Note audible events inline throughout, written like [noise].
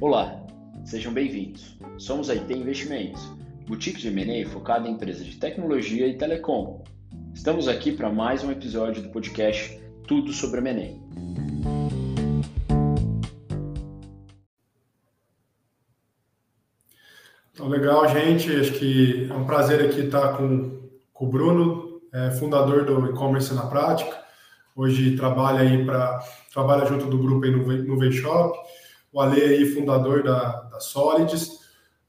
Olá, sejam bem-vindos. Somos a IT Investimentos, boutique de M&A focada em empresas de tecnologia e telecom. Estamos aqui para mais um episódio do podcast Tudo sobre M&A. Então, legal, gente. Acho que é um prazer aqui estar com, com o Bruno, é, fundador do e-commerce na prática. Hoje trabalha aí para trabalha junto do grupo aí no, no Shop o Ale aí, fundador da, da Solids,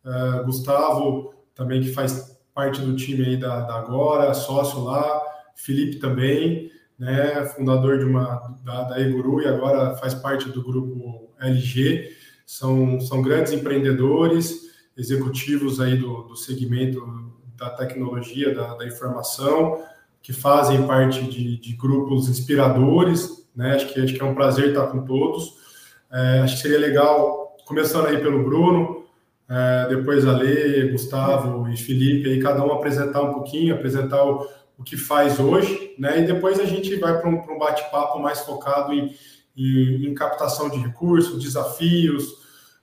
uh, Gustavo, também que faz parte do time aí da, da Agora, sócio lá, Felipe também, né, fundador de uma da, da Eguru e agora faz parte do grupo LG, são, são grandes empreendedores, executivos aí do, do segmento da tecnologia, da, da informação, que fazem parte de, de grupos inspiradores, né, acho que, acho que é um prazer estar com todos, é, acho que seria legal, começando aí pelo Bruno, é, depois a Lê, Gustavo e Felipe, aí cada um apresentar um pouquinho, apresentar o, o que faz hoje, né? E depois a gente vai para um, um bate-papo mais focado em, em, em, captação de recursos, desafios,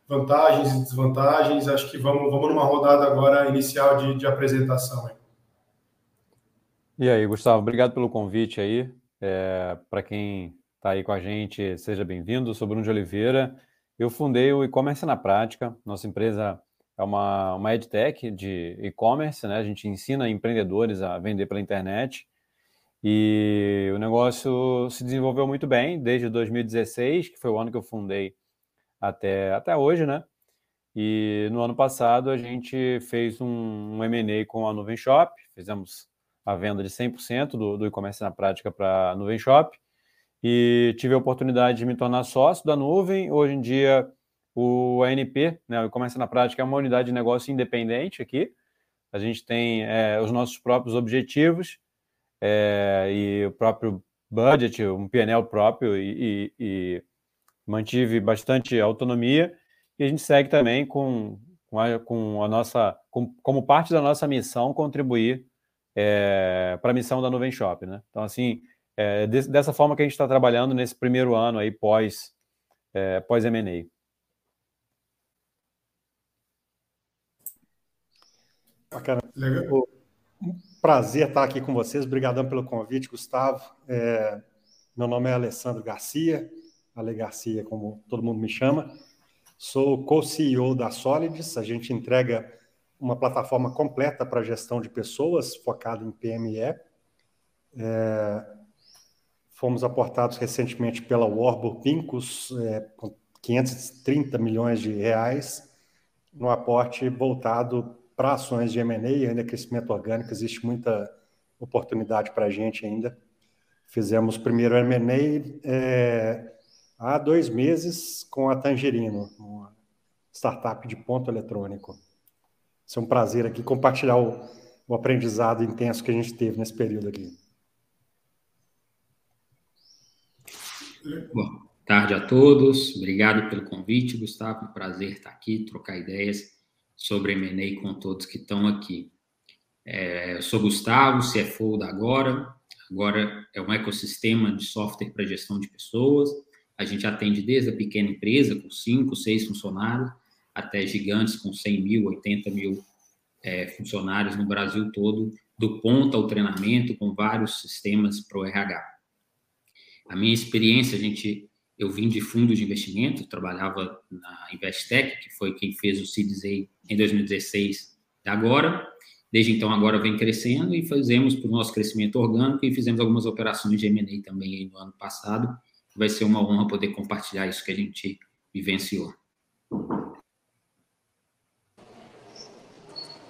vantagens e desvantagens. Acho que vamos, vamos numa rodada agora inicial de, de apresentação. Aí. E aí, Gustavo, obrigado pelo convite aí. É, para quem está aí com a gente, seja bem-vindo. Sou Bruno de Oliveira. Eu fundei o E-Commerce na Prática. Nossa empresa é uma, uma edtech de e-commerce, né? A gente ensina empreendedores a vender pela internet. E o negócio se desenvolveu muito bem desde 2016, que foi o ano que eu fundei, até, até hoje, né? E no ano passado a gente fez um, um M&A com a Nuvem Shop, fizemos a venda de 100% do, do e-commerce na prática para a Nuvem Shop e tive a oportunidade de me tornar sócio da nuvem. Hoje em dia, o ANP, né, Comércio na Prática, é uma unidade de negócio independente aqui. A gente tem é, os nossos próprios objetivos é, e o próprio budget, um PNL próprio e, e, e, mantive bastante autonomia. E a gente segue também com, com, a, com a nossa, com, como parte da nossa missão, contribuir é, para a missão da Nuvem Shop. Né? Então, assim, é, de, dessa forma que a gente está trabalhando nesse primeiro ano aí pós é, pós M&A. Bacana. Legal. Um prazer estar aqui com vocês. Obrigadão pelo convite, Gustavo. É, meu nome é Alessandro Garcia, Ale Garcia, como todo mundo me chama. Sou co-CEO da Solids. A gente entrega uma plataforma completa para gestão de pessoas, focada em PME. É, Fomos aportados recentemente pela Warburg Pincus, é, com 530 milhões de reais, no aporte voltado para ações de M&A e ainda crescimento orgânico. Existe muita oportunidade para a gente ainda. Fizemos primeiro M&A é, há dois meses com a Tangerino, uma startup de ponto eletrônico. É um prazer aqui compartilhar o, o aprendizado intenso que a gente teve nesse período aqui. Boa tarde a todos. Obrigado pelo convite, Gustavo. Um prazer estar aqui, trocar ideias sobre M&A com todos que estão aqui. É, eu sou Gustavo, CFO da Agora. Agora é um ecossistema de software para gestão de pessoas. A gente atende desde a pequena empresa, com 5, 6 funcionários, até gigantes com 100 mil, 80 mil é, funcionários no Brasil todo, do ponto ao treinamento, com vários sistemas para o RH. A minha experiência, a gente, eu vim de fundos de investimento, trabalhava na Investec, que foi quem fez o Series em 2016 agora. Desde então, agora vem crescendo e fazemos para o nosso crescimento orgânico e fizemos algumas operações de M&A também no ano passado. Vai ser uma honra poder compartilhar isso que a gente vivenciou.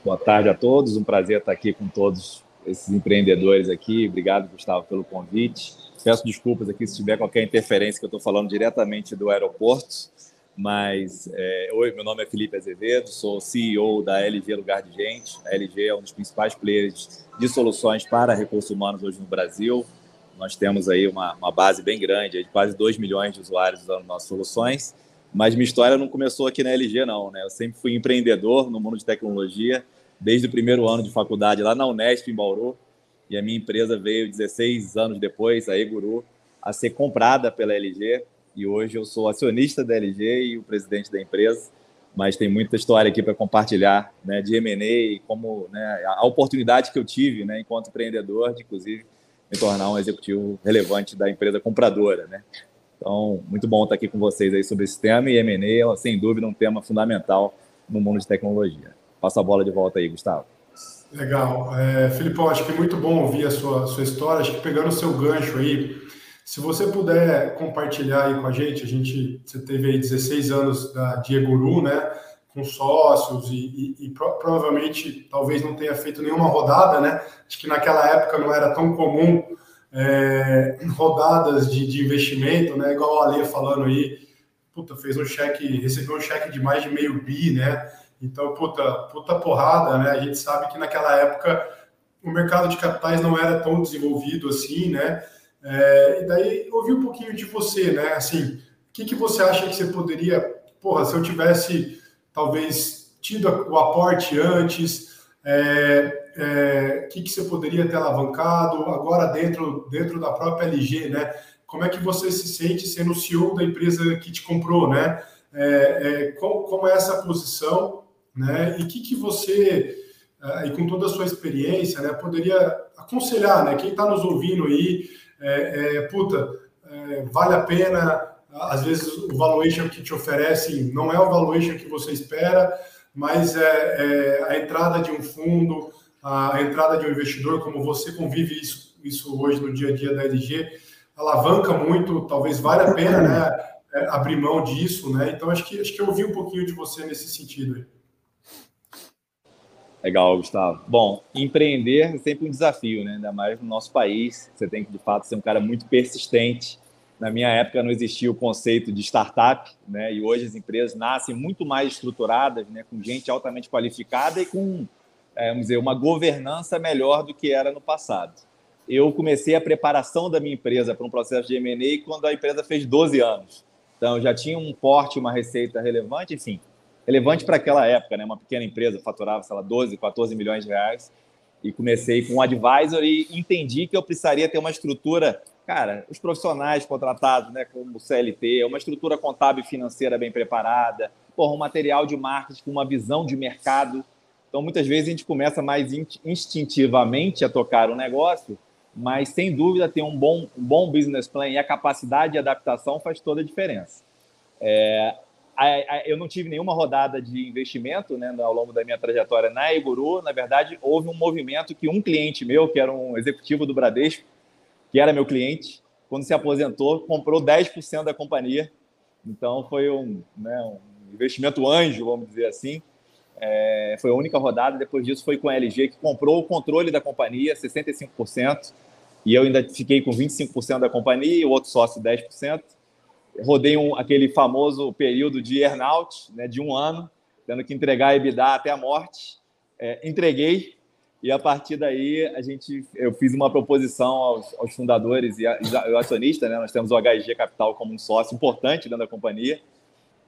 Boa tarde a todos, um prazer estar aqui com todos esses empreendedores aqui. Obrigado, Gustavo, pelo convite. Peço desculpas aqui se tiver qualquer interferência, que eu estou falando diretamente do aeroporto. Mas, é, oi, meu nome é Felipe Azevedo, sou CEO da LG Lugar de Gente. A LG é um dos principais players de soluções para recursos humanos hoje no Brasil. Nós temos aí uma, uma base bem grande, de quase 2 milhões de usuários usando nossas soluções. Mas minha história não começou aqui na LG, não. Né? Eu sempre fui empreendedor no mundo de tecnologia, desde o primeiro ano de faculdade lá na Unesp, em Bauru e a minha empresa veio 16 anos depois, a Eguru, a ser comprada pela LG e hoje eu sou acionista da LG e o presidente da empresa, mas tem muita história aqui para compartilhar, né, de M&A e como né, a oportunidade que eu tive, né, enquanto empreendedor, de inclusive me tornar um executivo relevante da empresa compradora, né. Então, muito bom estar aqui com vocês aí sobre esse tema e M&A é, sem dúvida, um tema fundamental no mundo de tecnologia. Passa a bola de volta aí, Gustavo. Legal. É, Felipe, acho que muito bom ouvir a sua, sua história. Acho que pegando o seu gancho aí, se você puder compartilhar aí com a gente, a gente, você teve aí 16 anos da Dieguru, né? Com sócios e, e, e pro, provavelmente talvez não tenha feito nenhuma rodada, né? Acho que naquela época não era tão comum é, rodadas de, de, investimento, né? Igual a Ale falando aí, puta, fez um cheque, recebeu um cheque de mais de meio bi, né? Então, puta, puta porrada, né? A gente sabe que naquela época o mercado de capitais não era tão desenvolvido assim, né? É, e daí ouvir um pouquinho de você, né? Assim, o que, que você acha que você poderia, porra, se eu tivesse talvez tido o aporte antes, é, é, que, que você poderia ter alavancado agora dentro, dentro da própria LG, né? Como é que você se sente sendo o CEO da empresa que te comprou, né? É, é, como, como, é essa posição, né? E que, que você, é, e com toda a sua experiência, né, poderia aconselhar, né? Quem está nos ouvindo aí, é, é, puta, vale a pena, às vezes o valuation que te oferecem não é o valuation que você espera, mas é, a entrada de um fundo, a entrada de um investidor, como você convive isso, isso hoje no dia a dia da LG, alavanca muito, talvez valha a pena né, é, abrir mão disso, né? Então acho que acho que eu ouvi um pouquinho de você nesse sentido. Legal, Gustavo. Bom, empreender é sempre um desafio, né? Ainda mais no nosso país. Você tem que, de fato, ser um cara muito persistente. Na minha época não existia o conceito de startup, né? E hoje as empresas nascem muito mais estruturadas, né? Com gente altamente qualificada e com, é, vamos dizer, uma governança melhor do que era no passado. Eu comecei a preparação da minha empresa para um processo de M&A quando a empresa fez 12 anos. Então, já tinha um porte, uma receita relevante, enfim, relevante para aquela época, né? Uma pequena empresa faturava, sei lá, 12, 14 milhões de reais. E comecei com um advisor e entendi que eu precisaria ter uma estrutura, cara, os profissionais contratados, né, como CLT, uma estrutura contábil e financeira bem preparada, porra, um material de marketing com uma visão de mercado. Então, muitas vezes a gente começa mais instintivamente a tocar o um negócio mas sem dúvida ter um bom, um bom business plan e a capacidade de adaptação faz toda a diferença. É, eu não tive nenhuma rodada de investimento né, ao longo da minha trajetória na Iguru. Na verdade, houve um movimento que um cliente meu, que era um executivo do Bradesco, que era meu cliente, quando se aposentou, comprou 10% da companhia. Então, foi um, né, um investimento anjo, vamos dizer assim. É, foi a única rodada. Depois disso, foi com a LG, que comprou o controle da companhia, 65% e eu ainda fiquei com 25% da companhia o outro sócio 10%. Rodei um, aquele famoso período de earnout, né, de um ano, tendo que entregar a EBITDA até a morte. É, entreguei e a partir daí a gente, eu fiz uma proposição aos, aos fundadores e, a, e acionistas, né, nós temos o HG Capital como um sócio importante dentro da companhia,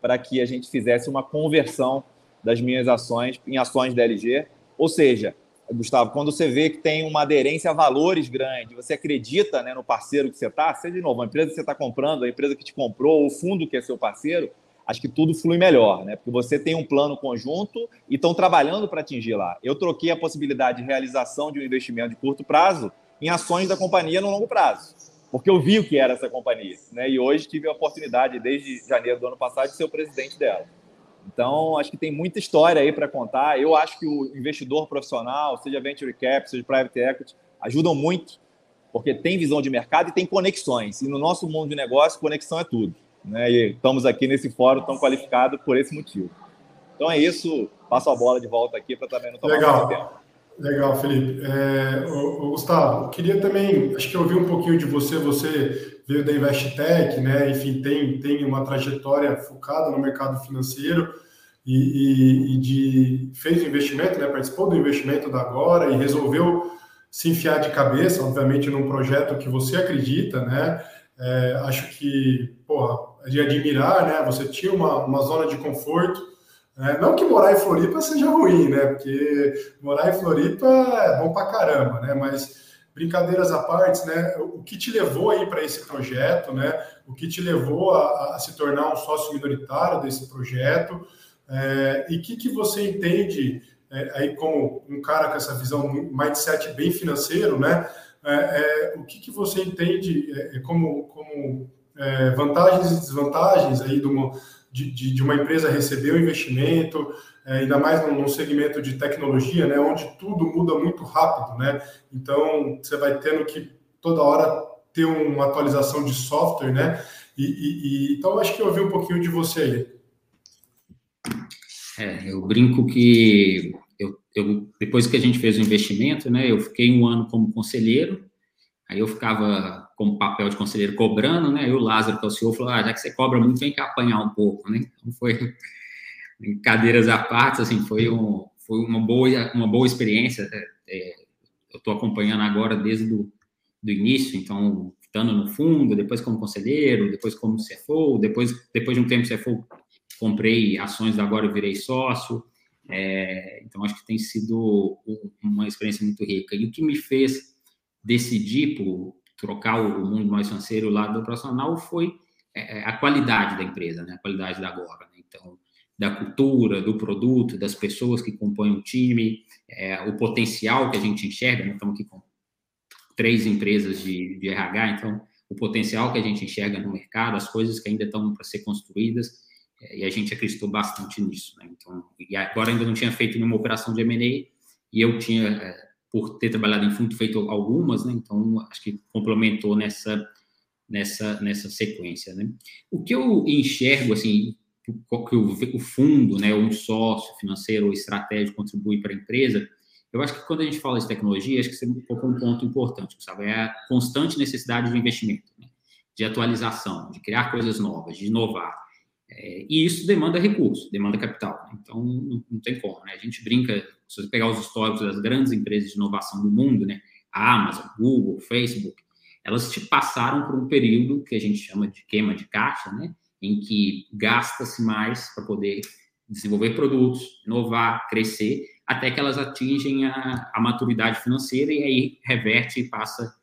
para que a gente fizesse uma conversão das minhas ações em ações da LG, ou seja, Gustavo, quando você vê que tem uma aderência a valores grande, você acredita né, no parceiro que você está, seja de novo, a empresa que você está comprando, a empresa que te comprou, o fundo que é seu parceiro, acho que tudo flui melhor, né? Porque você tem um plano conjunto e estão trabalhando para atingir lá. Eu troquei a possibilidade de realização de um investimento de curto prazo em ações da companhia no longo prazo, porque eu vi o que era essa companhia, né? E hoje tive a oportunidade, desde janeiro do ano passado, de ser o presidente dela. Então, acho que tem muita história aí para contar. Eu acho que o investidor profissional, seja venture cap, seja private equity, ajudam muito, porque tem visão de mercado e tem conexões. E no nosso mundo de negócio, conexão é tudo. Né? E estamos aqui nesse fórum tão qualificado por esse motivo. Então é isso. Passo a bola de volta aqui para também não tomar Legal. muito tempo. Legal, Felipe. É, o, o Gustavo, queria também, acho que eu vi um pouquinho de você, você veio da Investec, né? Enfim, tem, tem uma trajetória focada no mercado financeiro e, e, e de, fez investimento, né? Participou do investimento da Agora e resolveu se enfiar de cabeça, obviamente, num projeto que você acredita, né? É, acho que, porra, é de admirar, né? Você tinha uma, uma zona de conforto, é, não que morar em Floripa seja ruim, né? Porque morar em Floripa é bom pra caramba, né? Mas brincadeiras à parte, né? O que te levou aí para esse projeto, né? O que te levou a, a, se tornar um sócio minoritário desse projeto? É, e o que, que você entende é, aí como um cara com essa visão, mindset bem financeiro, né? É, é o que, que você entende é, como, como vantagens e desvantagens aí de uma, de, de, de uma empresa receber o um investimento, ainda mais num, segmento de tecnologia, né, onde tudo muda muito rápido, né? Então você vai tendo que toda hora ter uma atualização de software, né? E, e, e então acho que eu ouvi um pouquinho de você aí. É, eu brinco que eu, eu, depois que a gente fez o investimento, né, eu fiquei um ano como conselheiro, aí eu ficava como papel de conselheiro cobrando, né, e o Lázaro, que é o senhor, falou, ah, já que você cobra muito, vem cá apanhar um pouco, né, então foi, [laughs] em cadeiras à parte, assim, foi, um, foi uma, boa, uma boa experiência, é, eu estou acompanhando agora desde do, do início, então, estando no fundo, depois como conselheiro, depois como CFO, depois, depois de um tempo CFO comprei ações da Agora e virei sócio. É, então, acho que tem sido uma experiência muito rica. E o que me fez decidir por trocar o mundo mais financeiro, o lado profissional, foi é, é, a qualidade da empresa, né? a qualidade da Agora. Né? Então, da cultura, do produto, das pessoas que compõem o time, é, o potencial que a gente enxerga. Né? Estamos aqui com três empresas de, de RH, então, o potencial que a gente enxerga no mercado, as coisas que ainda estão para ser construídas é, e a gente acreditou bastante nisso. Né? Então, e agora ainda não tinha feito nenhuma operação de M&A e eu tinha, é, por ter trabalhado em fundo, feito algumas, né? então acho que complementou nessa nessa nessa sequência. Né? O que eu enxergo assim que o, o fundo, né, um sócio financeiro ou estratégico contribui para a empresa, eu acho que quando a gente fala de tecnologia, acho que você colocou um ponto importante, sabe? É a constante necessidade de investimento, né? de atualização, de criar coisas novas, de inovar. É, e isso demanda recurso, demanda capital. Né? Então, não, não, tem como. Né? A gente brinca, se você pegar os históricos das grandes empresas de inovação do mundo, né? a Amazon, Google, Facebook, elas te passaram por um período que a gente chama de queima de caixa, né? em que gasta-se mais para poder desenvolver produtos, inovar, crescer, até que elas atingem a, a maturidade financeira e aí reverte e passa,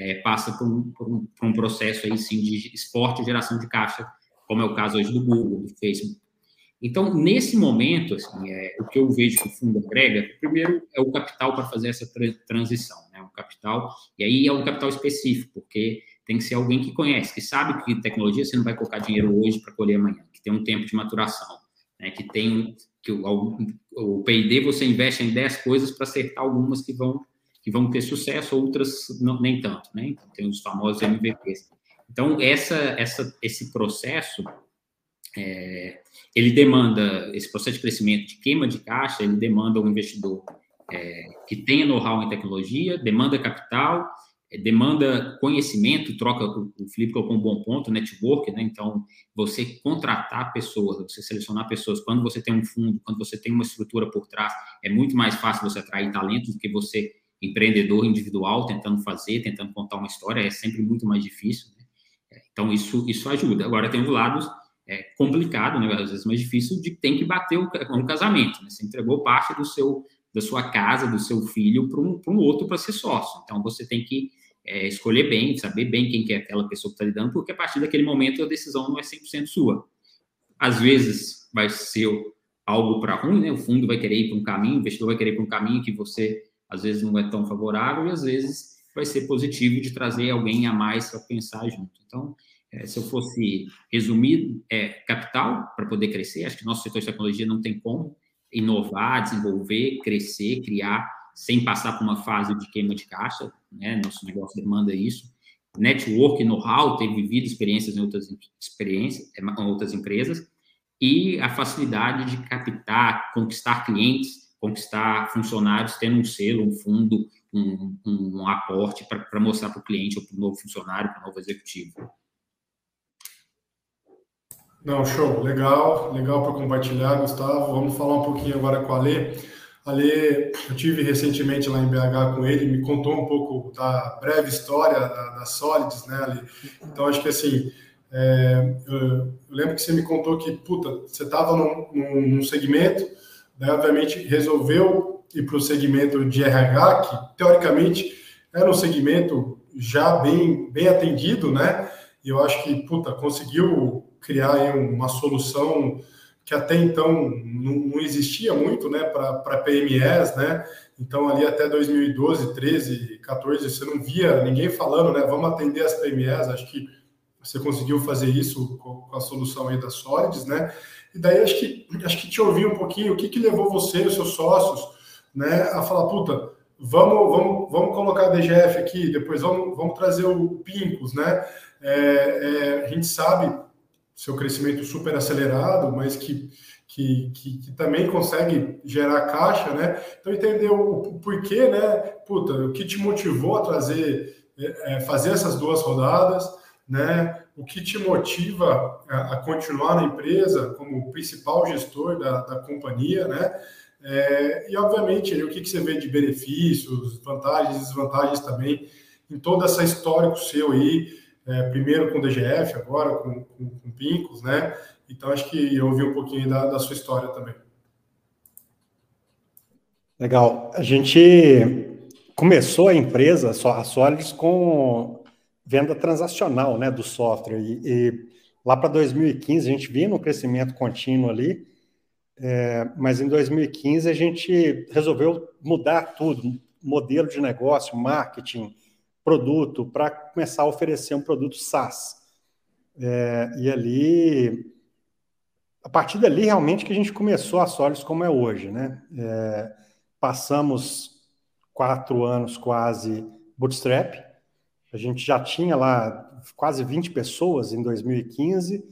é, passa por um, por, um, por um processo aí, sim, de esporte e geração de caixa como é o caso hoje do Google, do Facebook. Então, nesse momento, assim, é, o que eu vejo que o fundo agrega, primeiro, é o capital para fazer essa tra transição, né? O capital, e aí é um capital específico, porque tem que ser alguém que conhece, que sabe que tecnologia você não vai colocar dinheiro hoje para colher amanhã, que tem um tempo de maturação, né? que tem que o, o P&D você investe em 10 coisas para acertar algumas que vão que vão ter sucesso, outras não, nem tanto, né? Então, tem os famosos MVPs. Então, essa, essa, esse processo, é, ele demanda, esse processo de crescimento de queima de caixa, ele demanda um investidor é, que tenha know-how em tecnologia, demanda capital, é, demanda conhecimento, troca, o, Felipe colocou um bom ponto, network, né? Então, você contratar pessoas, você selecionar pessoas, quando você tem um fundo, quando você tem uma estrutura por trás, é muito mais fácil você atrair talentos do que você, empreendedor individual, tentando fazer, tentando contar uma história, é sempre muito mais difícil. Né? Então, isso, isso ajuda. Agora, tem um lado é, complicado, né, às vezes mais difícil, de tem que bater o, um casamento. Né? Você entregou parte do seu, da sua casa, do seu filho, para um, um outro para ser sócio. Então, você tem que é, escolher bem, saber bem quem que é aquela pessoa que está lidando, porque a partir daquele momento a decisão não é 100% sua. Às vezes vai ser algo para ruim, né? O fundo vai querer ir para um caminho, o investidor vai querer ir para um caminho que você às vezes não é tão favorável e às vezes vai ser positivo de trazer alguém a mais para pensar junto. Então, é, se eu fosse resumir, é capital para poder crescer, acho que nosso setor de tecnologia não tem como inovar, desenvolver, crescer, criar, sem passar por uma fase de queima de caixa, né? Nosso negócio demanda isso. Network, know-how, ter vivido experiências em outras experiências, em outras empresas, e a facilidade de captar, conquistar clientes, conquistar funcionários, tendo um selo, um fundo, um, um aporte para mostrar para o cliente ou para o novo funcionário, para o novo executivo. Não, show, legal, legal para compartilhar, Gustavo. Vamos falar um pouquinho agora com a Lê. A Lê, eu tive recentemente lá em BH com ele, me contou um pouco da breve história da, da Solids, né, Ali? Então, acho que assim, é, eu, lembro que você me contou que, puta, você estava num, num segmento, né, obviamente resolveu ir para o segmento de RH, que teoricamente era um segmento já bem, bem atendido, né? E eu acho que, puta, conseguiu criar uma solução que até então não, existia muito, né, para PMEs, né? Então, ali até 2012, 13, 14, você não via ninguém falando, né? Vamos atender as PMEs. Acho que você conseguiu fazer isso com a solução aí da Solids, né? E daí acho que acho que te ouvir um pouquinho o que, que levou você e os seus sócios, né, a falar, puta, vamos vamos vamos colocar a DGF aqui, depois vamos vamos trazer o Pincos, né? É, é, a gente sabe seu crescimento super acelerado, mas que que, que, que, também consegue gerar caixa, né? Então entender o, o, porquê, né? Puta, o que te motivou a trazer, é, é fazer essas duas rodadas, né? O que te motiva a, a continuar na empresa como principal gestor da, da companhia, né? É, e obviamente o que, que você vê de benefícios, vantagens e desvantagens também em toda essa história seu aí, é, primeiro com o DGF, agora com, com, com Pincos, né? Então, acho que eu ouvi um pouquinho da, da sua história também. Legal. A gente começou a empresa, a Solids, com venda transacional né, do software. E, e lá para 2015, a gente vinha no crescimento contínuo ali, é, mas em 2015 a gente resolveu mudar tudo, modelo de negócio, marketing, produto, para começar a oferecer um produto SaaS. É, e ali a partir dali, realmente, que a gente começou a Solis como é hoje, né? É, passamos quatro anos quase bootstrap, a gente já tinha lá quase 20 pessoas em 2015,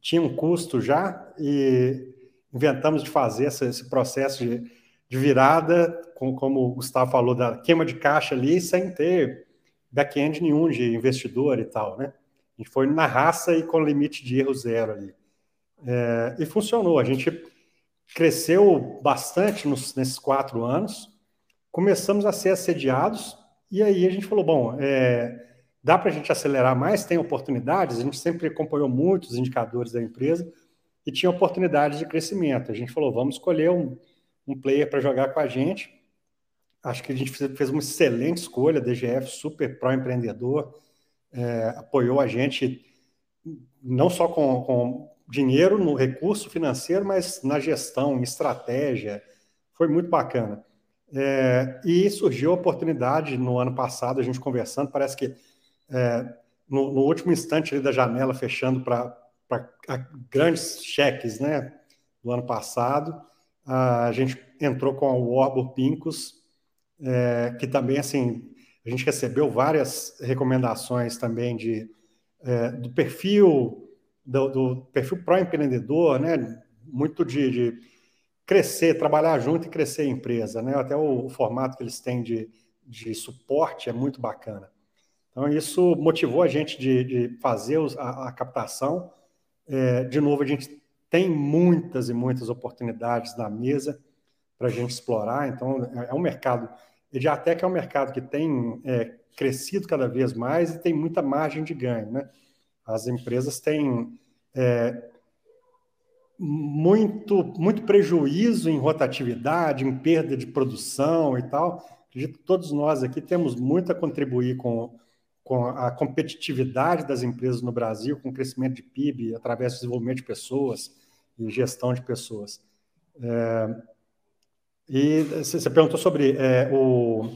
tinha um custo já, e inventamos de fazer esse, esse processo de, de virada, com, como o Gustavo falou, da queima de caixa ali, sem ter back-end nenhum de investidor e tal, né? A gente foi na raça e com limite de erro zero ali. É, e funcionou. A gente cresceu bastante nos, nesses quatro anos, começamos a ser assediados, e aí a gente falou: bom, é, dá para a gente acelerar mais, tem oportunidades. A gente sempre acompanhou muitos indicadores da empresa e tinha oportunidades de crescimento. A gente falou: vamos escolher um, um player para jogar com a gente. Acho que a gente fez uma excelente escolha, DGF, super pró-empreendedor, é, apoiou a gente não só com, com dinheiro no recurso financeiro, mas na gestão, em estratégia. Foi muito bacana. É, e surgiu a oportunidade no ano passado, a gente conversando, parece que é, no, no, último instante da janela fechando para grandes cheques né, do ano passado, a gente entrou com o Orbor Pincos, é, que também, assim, a gente recebeu várias recomendações também de, é, do perfil do, do perfil pró-empreendedor, né? Muito de, de, crescer, trabalhar junto e crescer a empresa, né? Até o, o formato que eles têm de, de suporte é muito bacana. Então, isso motivou a gente de, de fazer a, a captação. É, de novo, a gente tem muitas e muitas oportunidades na mesa para a gente explorar. Então, é, é um mercado, Ediatec é um mercado que tem é, crescido cada vez mais e tem muita margem de ganho, né? As empresas têm é, muito, muito prejuízo em rotatividade, em perda de produção e tal. Acredito que todos nós aqui temos muito a contribuir com, com a competitividade das empresas no Brasil, com o crescimento de PIB através do desenvolvimento de pessoas e gestão de pessoas. É, e você perguntou sobre é, o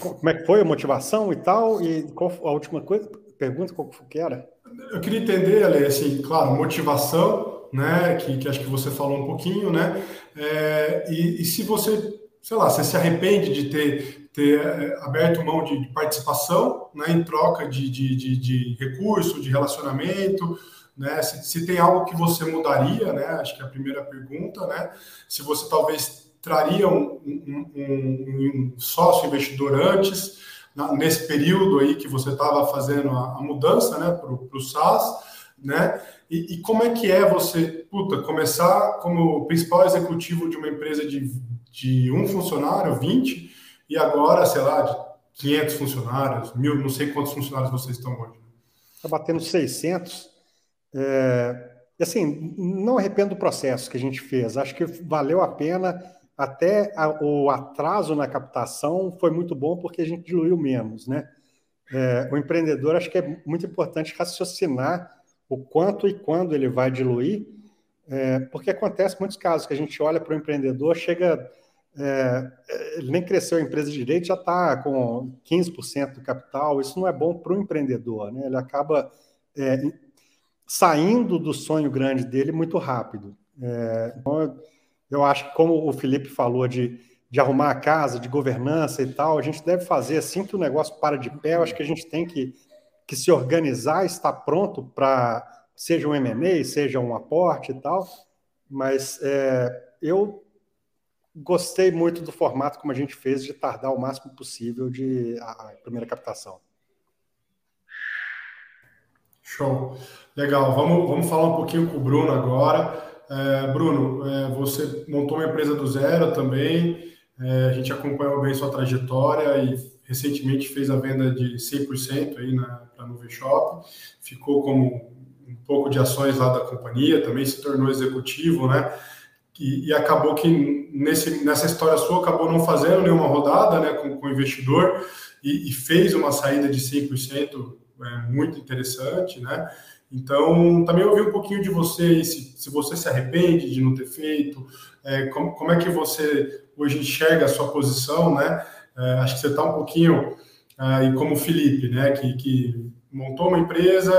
como é que foi a motivação e tal, e qual a última coisa? pergunta qual que era? Eu queria entender, Ale, assim, claro, motivação, né, que, que acho que você falou um pouquinho, né, é, e, e, se você, sei lá, você se arrepende de ter, ter é, aberto mão de, participação, né, em troca de, de, de, de recurso, de relacionamento, né, se, se tem algo que você mudaria, né, acho que é a primeira pergunta, né, se você talvez traria um, um, um, um sócio investidor antes, nesse período aí que você estava fazendo a, a, mudança né, para o SaaS, né? E, e, como é que é você, puta, começar como principal executivo de uma empresa de, de um funcionário, 20, e agora, sei lá, de 500 funcionários, mil, não sei quantos funcionários vocês estão hoje. Está batendo 600. É, assim, não arrependo do processo que a gente fez. Acho que valeu a pena até a, o atraso na captação foi muito bom porque a gente diluiu menos, né? É, o empreendedor acho que é muito importante raciocinar o quanto e quando ele vai diluir, é, porque acontece muitos casos que a gente olha para o empreendedor, chega, é, ele nem cresceu a empresa direito, já está com 15% do capital, isso não é bom para o empreendedor, né? Ele acaba é, saindo do sonho grande dele muito rápido. É, então, eu acho que como o Felipe falou de de arrumar a casa, de governança e tal, a gente deve fazer assim que o negócio para de pé. Eu acho que a gente tem que, que se organizar, estar pronto para, seja um M&A, seja um aporte e tal. Mas é, eu gostei muito do formato como a gente fez de tardar o máximo possível de a, a primeira captação. Show. Legal. Vamos, vamos falar um pouquinho com o Bruno agora. É, Bruno, é, você montou uma empresa do zero também. É, a gente acompanhou bem sua trajetória e recentemente fez a venda de 100% aí para Nuvem Shop. Ficou como um pouco de ações lá da companhia, também se tornou executivo, né? E, e acabou que nesse, nessa história sua acabou não fazendo nenhuma rodada né, com, o investidor e, e, fez uma saída de 100% é, muito interessante, né? Então, também ouvi um pouquinho de você, se, se você se arrepende de não ter feito, é, como, como é que você hoje enxerga a sua posição, né? É, acho que você está um pouquinho é, e como o Felipe, né? Que, que montou uma empresa,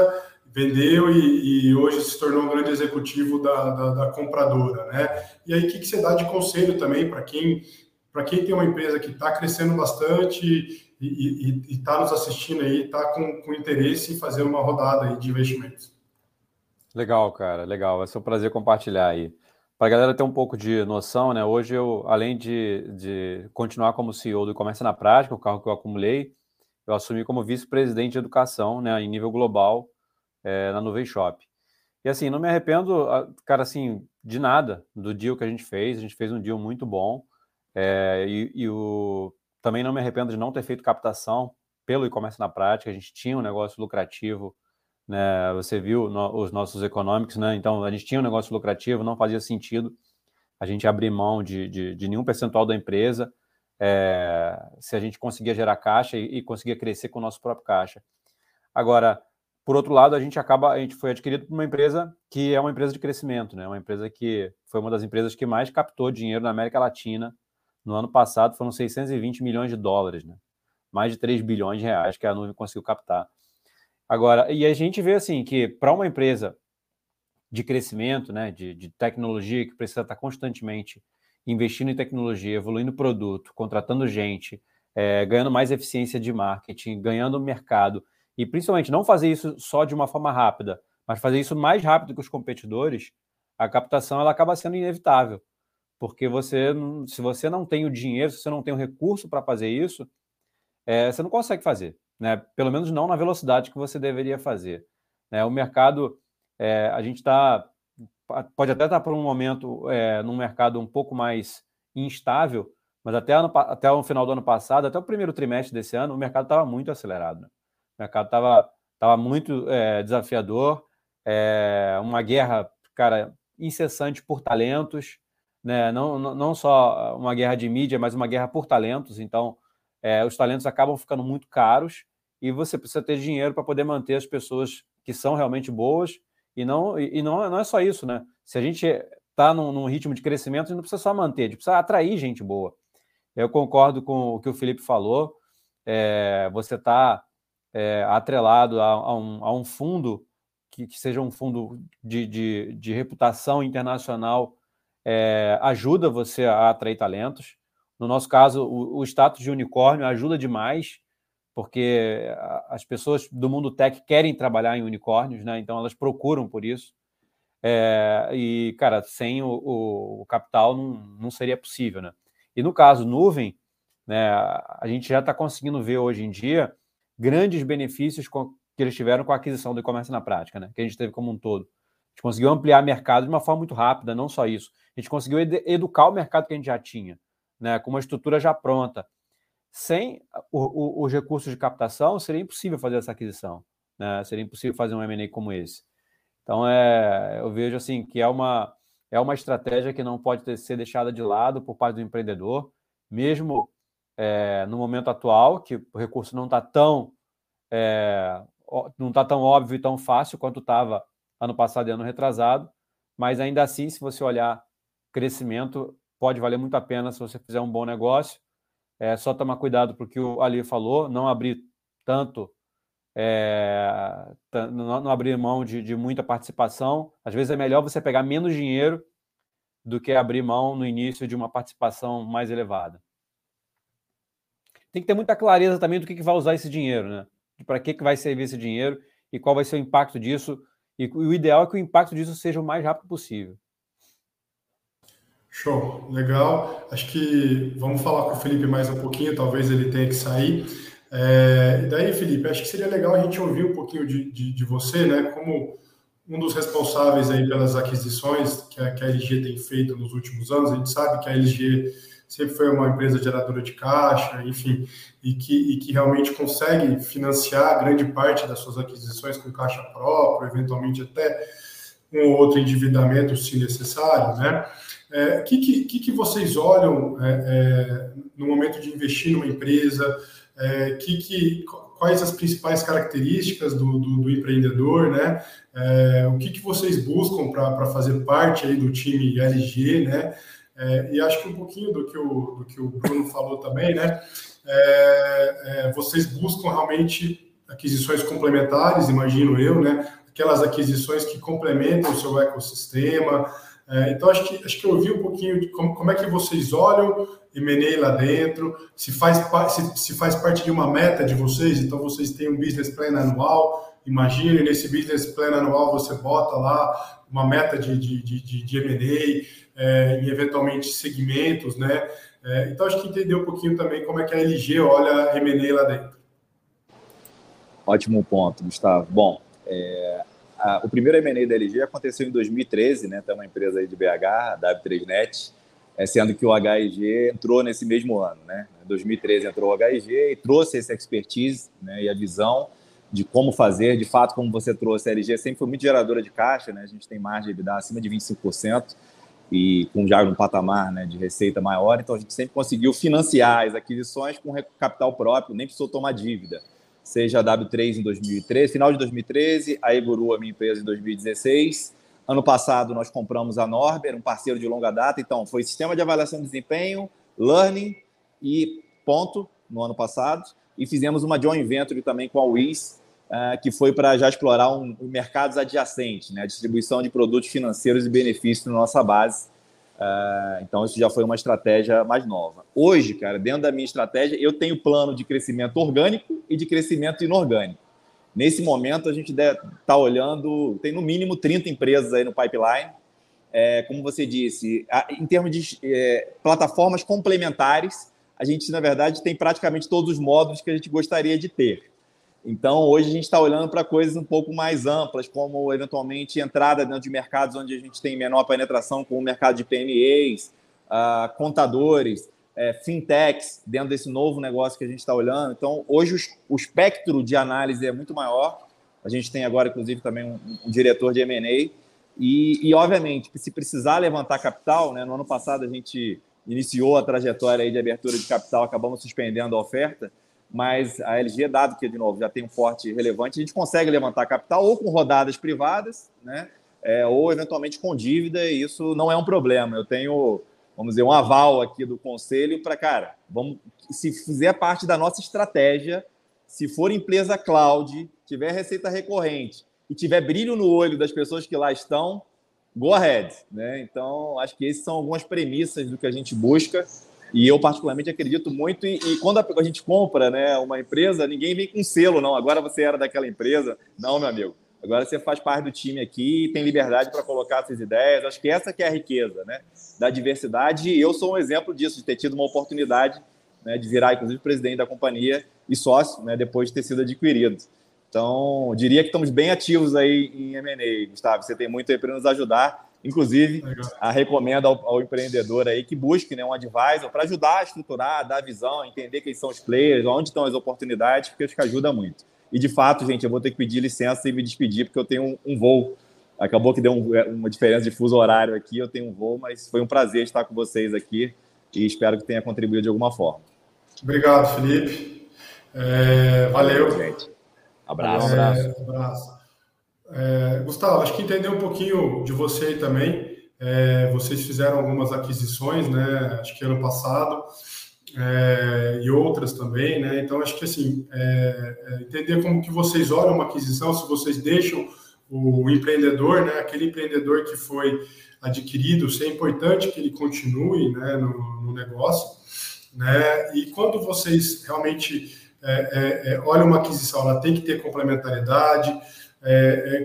vendeu e, e, hoje se tornou um grande executivo da, da, da compradora, né? E aí, o que, que você dá de conselho também para quem para quem tem uma empresa que está crescendo bastante e está nos assistindo aí, está com, com interesse em fazer uma rodada de investimentos? Legal, cara, legal. Vai ser um prazer compartilhar aí. Para a galera ter um pouco de noção, né? Hoje eu, além de, de continuar como CEO do Comércio na Prática, o carro que eu acumulei, eu assumi como vice-presidente de educação, né, em nível global, é, na Nuvem Shop. E assim, não me arrependo, cara, assim, de nada do deal que a gente fez. A gente fez um deal muito bom. É, e, e o, também não me arrependo de não ter feito captação pelo e-commerce na prática. A gente tinha um negócio lucrativo né? Você viu no, os nossos econômicos, né? Então a gente tinha um negócio lucrativo, não fazia sentido a gente abrir mão de, de, de nenhum percentual da empresa é, se a gente conseguia gerar caixa e, e conseguia crescer com o nosso próprio caixa. Agora, por outro lado, a gente acaba, a gente foi adquirido por uma empresa que é uma empresa de crescimento, né? Uma empresa que foi uma das empresas que mais captou dinheiro na América Latina. No ano passado foram 620 milhões de dólares, né? Mais de 3 bilhões de reais que a nuvem conseguiu captar. Agora, e a gente vê assim que para uma empresa de crescimento, né, de, de, tecnologia que precisa estar constantemente investindo em tecnologia, evoluindo produto, contratando gente, é, ganhando mais eficiência de marketing, ganhando mercado e principalmente não fazer isso só de uma forma rápida, mas fazer isso mais rápido que os competidores, a captação ela acaba sendo inevitável, porque você, se você não tem o dinheiro, se você não tem o recurso para fazer isso, é, você não consegue fazer né? pelo menos não na velocidade que você deveria fazer. Né? O mercado, é, a gente está, pode até estar por um momento é, num mercado um pouco mais instável, mas até, ano, até o final do ano passado, até o primeiro trimestre desse ano, o mercado estava muito acelerado. Né? O mercado estava tava muito é, desafiador, é, uma guerra, cara, incessante por talentos, né? não, não, só uma guerra de mídia, mas uma guerra por talentos. Então, é, os talentos acabam ficando muito caros e você precisa ter dinheiro para poder manter as pessoas que são realmente boas. E não, e não, não é só isso, né? Se a gente está num, num, ritmo de crescimento, a gente não precisa só manter, a gente precisa atrair gente boa. Eu concordo com o que o Felipe falou. É, você está é, atrelado a, a, um, a, um, fundo que, que seja um fundo de, de, de reputação internacional, é, ajuda você a atrair talentos. No nosso caso, o, o status de unicórnio ajuda demais porque as pessoas do mundo tech querem trabalhar em unicórnios, né? Então elas procuram por isso. É, e, cara, sem o, o, o, capital não, não seria possível, né? E no caso nuvem, né, a gente já está conseguindo ver hoje em dia grandes benefícios com, que eles tiveram com a aquisição do e-commerce na prática, né? Que a gente teve como um todo. A gente conseguiu ampliar o mercado de uma forma muito rápida, não só isso. A gente conseguiu ed educar o mercado que a gente já tinha, né? Com uma estrutura já pronta sem o, o, os recursos de captação, seria impossível fazer essa aquisição. Né? Seria impossível fazer um M&A como esse. Então, é, eu vejo assim que é uma, é uma estratégia que não pode ter, ser deixada de lado por parte do empreendedor, mesmo é, no momento atual, que o recurso não está tão é, não está tão óbvio e tão fácil quanto estava ano passado e ano retrasado, mas ainda assim, se você olhar crescimento, pode valer muito a pena se você fizer um bom negócio. É só tomar cuidado porque o Ali falou, não abrir tanto, é, não, não, abrir mão de, de muita participação. Às vezes é melhor você pegar menos dinheiro do que abrir mão no início de uma participação mais elevada. Tem que ter muita clareza também do que, que vai usar esse dinheiro, né? Para que, que vai servir esse dinheiro e qual vai ser o impacto disso. E o ideal é que o impacto disso seja o mais rápido possível. Show, legal. Acho que vamos falar com o Felipe mais um pouquinho, talvez ele tenha que sair. É, e daí, Felipe, acho que seria legal a gente ouvir um pouquinho de, de, de, você, né? Como um dos responsáveis aí pelas aquisições que a, que a LG tem feito nos últimos anos. A gente sabe que a LG sempre foi uma empresa geradora de caixa, enfim, e que, e que realmente consegue financiar grande parte das suas aquisições com caixa próprio, eventualmente até um ou outro endividamento, se necessário, né? O é, que, que, que, vocês olham é, é, no momento de investir numa empresa? É, que, que, quais as principais características do, do, do empreendedor, né? É, o que, que vocês buscam para fazer parte aí do time LG, né? É, e acho que um pouquinho do que o, do que o Bruno falou também, né? vocês buscam realmente aquisições complementares, imagino eu, né? Aquelas aquisições que complementam o seu ecossistema, é, então, acho que, acho que eu ouvi um pouquinho de como, como é que vocês olham M&A lá dentro, se faz, se, se faz parte de uma meta de vocês, então vocês têm um business plan anual, imagine, nesse business plan anual você bota lá uma meta de, de, de, de M&A é, e eventualmente segmentos, né? É, então, acho que entender um pouquinho também como é que a LG olha M&A lá dentro. Ótimo ponto, Gustavo. Bom, é, a, o primeiro M&A da LG aconteceu em 2013, né? Tem uma empresa aí de BH, a W3Net, é, sendo que o HIG entrou nesse mesmo ano, né? Em 2013 entrou o HIG e trouxe essa expertise né, e a visão de como fazer. De fato, como você trouxe, a LG sempre foi muito geradora de caixa, né? A gente tem margem de dar acima de 25% e com já um patamar né, de receita maior, então a gente sempre conseguiu financiar as aquisições com capital próprio, nem precisou tomar dívida seja a W3 em 2013, final de 2013, a Eguru, a minha empresa, em 2016. Ano passado, nós compramos a Norber, um parceiro de longa data. Então, foi sistema de avaliação de desempenho, learning e ponto no ano passado. E fizemos uma joint venture também com a Wiz, uh, que foi para já explorar um, um mercados adjacentes, né? a distribuição de produtos financeiros e benefícios na nossa base Uh, então, isso já foi uma estratégia mais nova. Hoje, cara, dentro da minha estratégia, eu tenho plano de crescimento orgânico e de crescimento inorgânico. Nesse momento, a gente está olhando, tem no mínimo 30 empresas aí no pipeline. É, como você disse, em termos de é, plataformas complementares, a gente, na verdade, tem praticamente todos os módulos que a gente gostaria de ter. Então, hoje a gente está olhando para coisas um pouco mais amplas, como eventualmente entrada dentro de mercados onde a gente tem menor penetração, como o mercado de PMEs, uh, ah, contadores, é, fintechs, dentro desse novo negócio que a gente está olhando. Então, hoje os, o espectro de análise é muito maior. A gente tem agora, inclusive, também um, um diretor de M&A. E, e, obviamente, se precisar levantar capital, né, no ano passado a gente iniciou a trajetória de abertura de capital, acabamos suspendendo a oferta, mas a LG, dado que, de novo, já tem um forte relevante, a gente consegue levantar capital ou com rodadas privadas, né? É, ou eventualmente com dívida, e isso não é um problema. Eu tenho, vamos dizer, um aval aqui do conselho para, cara, vamos, se fizer parte da nossa estratégia, se for empresa cloud, tiver receita recorrente e tiver brilho no olho das pessoas que lá estão, go ahead. Né? Então, acho que essas são algumas premissas do que a gente busca e eu, particularmente, acredito muito. E, e, quando a, gente compra né, uma empresa, ninguém vem com selo, não. Agora você era daquela empresa. Não, meu amigo. Agora você faz parte do time aqui, tem liberdade para colocar suas ideias. Acho que essa que é a riqueza né, da diversidade. E eu sou um exemplo disso, de ter tido uma oportunidade né, de virar, inclusive, presidente da companhia e sócio, né, depois de ter sido adquirido. Então, diria que estamos bem ativos aí em M&A, Gustavo. Você tem muito aí para nos ajudar. Inclusive, a recomendo ao, ao, empreendedor aí que busque né, um advisor para ajudar a estruturar, dar visão, entender quem são os players, onde estão as oportunidades, porque acho que ajuda muito. E de fato, gente, eu vou ter que pedir licença e me despedir, porque eu tenho um, um voo Acabou que deu um, uma diferença de fuso horário aqui, eu tenho um voo, mas foi um prazer estar com vocês aqui e espero que tenha contribuído de alguma forma. Obrigado, Felipe. É, valeu. Gente. Abraço. É, abraço. abraço. É, Gustavo, acho que entender um pouquinho de você aí também. É, vocês fizeram algumas aquisições, né? Acho que ano passado é, e outras também, né? Então acho que assim é, é, entender como que vocês olham uma aquisição, se vocês deixam o empreendedor, né? Aquele empreendedor que foi adquirido, se é importante que ele continue, né? No, no negócio, né? E quando vocês realmente é, olham uma aquisição, ela tem que ter complementaridade.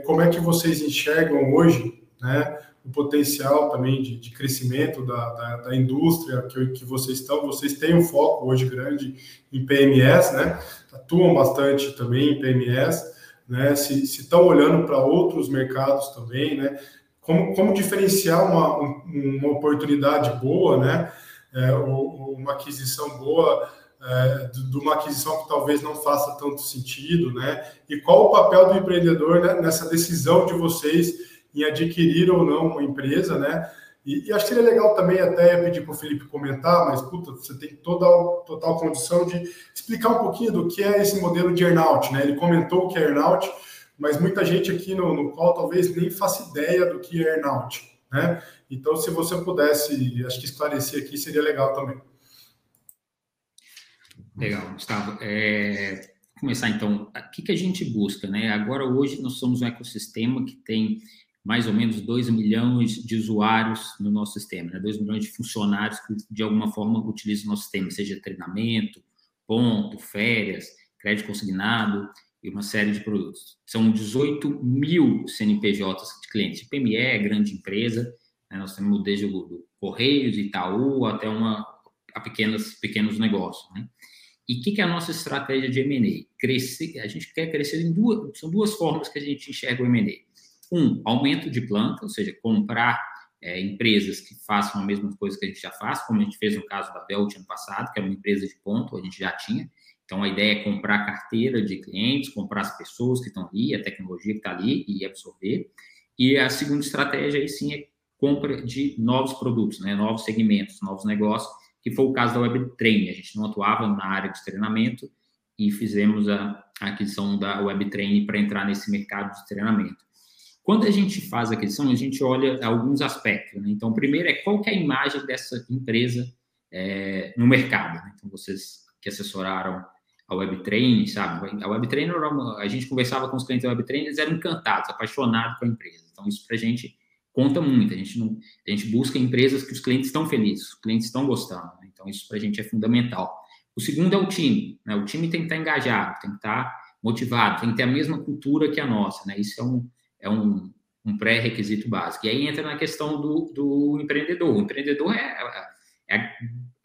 Como é que vocês enxergam hoje, né? o potencial também de, de crescimento da, da, da, indústria que, que vocês estão. Vocês têm um foco hoje grande em PMS, né? Atuam bastante também em PMS, né? Se, estão olhando para outros mercados também, né? Como, como diferenciar uma, uma oportunidade boa, né? É, uma aquisição boa é, de uma aquisição que talvez não faça tanto sentido, né? E qual o papel do empreendedor né, nessa decisão de vocês em adquirir ou não uma empresa, né? E, e acho que seria legal também até pedir para o Felipe comentar, mas puta, você tem toda total condição de explicar um pouquinho do que é esse modelo de earnout, né? Ele comentou o que é earnout, mas muita gente aqui no, no talvez nem faça ideia do que é earnout, né? Então, se você pudesse, acho que esclarecer aqui seria legal também. Legal, Gustavo. É, começar então, o que, que a gente busca, né? Agora, hoje, nós somos um ecossistema que tem mais ou menos 2 milhões de usuários no nosso sistema, né? 2 milhões de funcionários que, de alguma forma, utilizam o nosso sistema, seja treinamento, ponto, férias, crédito consignado e uma série de produtos. São 18 mil CNPJs de clientes. PME grande empresa, né? nós temos desde o Correios, Itaú, até uma, a pequenas, pequenos negócios, né? E o que, que, é a nossa estratégia de M&A? Crescer, a gente quer crescer em duas, são duas formas que a gente enxerga o M&A. Um, aumento de planta, ou seja, comprar é, empresas que façam a mesma coisa que a gente já faz, como a gente fez no caso da Belt ano passado, que era uma empresa de ponto, a gente já tinha. Então, a ideia é comprar carteira de clientes, comprar as pessoas que estão ali, a tecnologia que está ali e absorver. E a segunda estratégia, aí sim, é compra de novos produtos, né, novos segmentos, novos negócios, que foi o caso da WebTrain. A gente não atuava na área de treinamento e fizemos a, a aquisição da WebTrain para entrar nesse mercado de treinamento. Quando a gente faz a aquisição, a gente olha alguns aspectos. Né? Então, primeiro é qual é a imagem dessa empresa é, no mercado. Né? Então, vocês que assessoraram a WebTrain, sabe? A WebTrain, a gente conversava com os clientes da WebTrain, eles eram encantados, apaixonados com a empresa. Então, isso para a gente conta muito. A gente, não, a gente busca empresas que os clientes estão felizes, os clientes estão gostando. Né? Então, isso para a gente é fundamental. O segundo é o time. Né? O time tem que estar engajado, tem que estar motivado, tem que ter a mesma cultura que a nossa. Né? Isso é um, é um, um pré-requisito básico. E aí entra na questão do, do empreendedor. O empreendedor é, é a,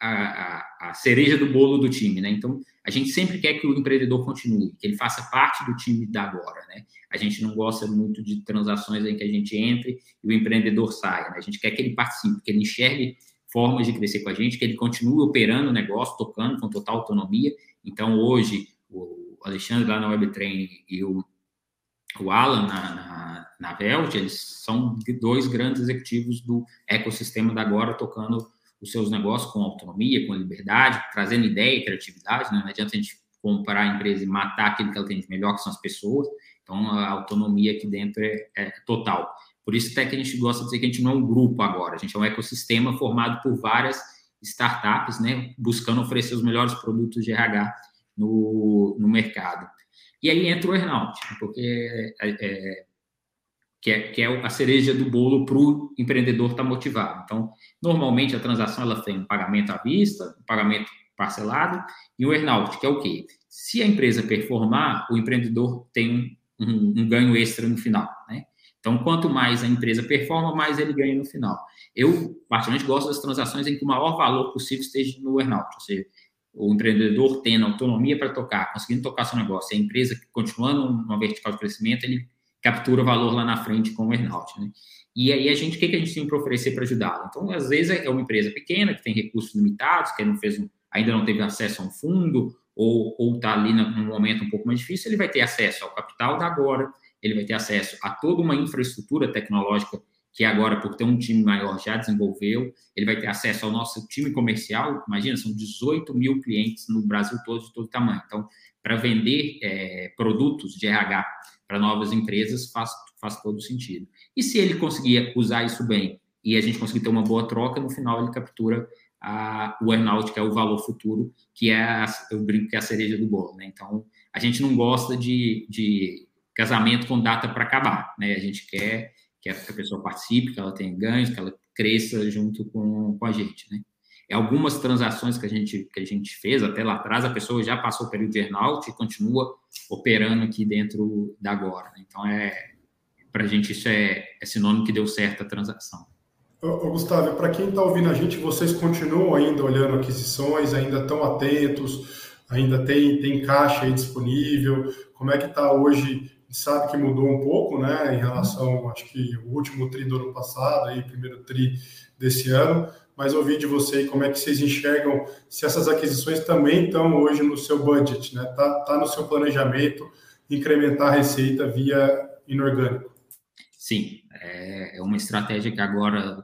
a, a, cereja do bolo do time, né? Então, a gente sempre quer que o empreendedor continue, que ele faça parte do time da agora, né? A gente não gosta muito de transações em que a gente entre e o empreendedor saia, né? A gente quer que ele participe, que ele enxergue formas de crescer com a gente, que ele continue operando o negócio, tocando com total autonomia. Então, hoje, o Alexandre lá na WebTrain e o, o Alan na, na na Velt, eles são dois grandes executivos do ecossistema da Agora, tocando os seus negócios com autonomia, com liberdade, trazendo ideia e criatividade. Né? Não adianta a gente comprar a empresa e matar aquilo que ela tem de melhor, que são as pessoas. Então, a autonomia aqui dentro é, é total. Por isso, até que a gente gosta de dizer que a gente não é um grupo agora, a gente é um ecossistema formado por várias startups, né, buscando oferecer os melhores produtos de RH no, no mercado. E aí entra o earnout, porque é, é, que é, que é a cereja do bolo para o empreendedor estar tá motivado. Então, normalmente a transação ela tem um pagamento à vista, um pagamento parcelado e um earnout, que é o quê? Se a empresa performar, o empreendedor tem um, um, ganho extra no final, né? Então, quanto mais a empresa performa, mais ele ganha no final. Eu, particularmente, gosto das transações em que o maior valor possível esteja no earnout, ou seja, o empreendedor tendo autonomia para tocar, conseguindo tocar seu negócio, e a empresa continuando uma vertical de crescimento, ele captura valor lá na frente com o earnout, né? E aí a gente, o que, que a gente tem para oferecer para ajudá-lo? Então, às vezes é uma empresa pequena que tem recursos limitados, que não fez um, ainda não teve acesso a um fundo ou está ali num momento um pouco mais difícil, ele vai ter acesso ao capital da agora, ele vai ter acesso a toda uma infraestrutura tecnológica que agora, por ter um time maior, já desenvolveu. Ele vai ter acesso ao nosso time comercial. Imagina, são 18 mil clientes no Brasil todo, de todo tamanho. Então, para vender é, produtos de RH para novas empresas, faz, faz todo sentido. E se ele conseguir usar isso bem e a gente conseguir ter uma boa troca, no final ele captura a, o earnout, que é o valor futuro, que é, a, eu brinco que é a cereja do bolo. Né? Então, a gente não gosta de, de casamento com data para acabar. Né? A gente quer que a pessoa participe, que ela tenha ganhos, que ela cresça junto com, com a gente, né? E algumas transações que a gente que a gente fez até lá atrás, a pessoa já passou o período de earnout e continua operando aqui dentro da agora. Né? Então é para a gente isso é, é sinônimo que deu certo a transação. Ô, Gustavo, para quem está ouvindo a gente, vocês continuam ainda olhando aquisições, ainda estão atentos, ainda tem, tem caixa aí disponível? Como é que está hoje sabe que mudou um pouco, né, em relação, acho que o último tri do ano passado, aí, primeiro tri desse ano, mas ouvi de você como é que vocês enxergam se essas aquisições também estão hoje no seu budget, né, tá, tá no seu planejamento incrementar a receita via inorgânico. Sim, é, é uma estratégia que agora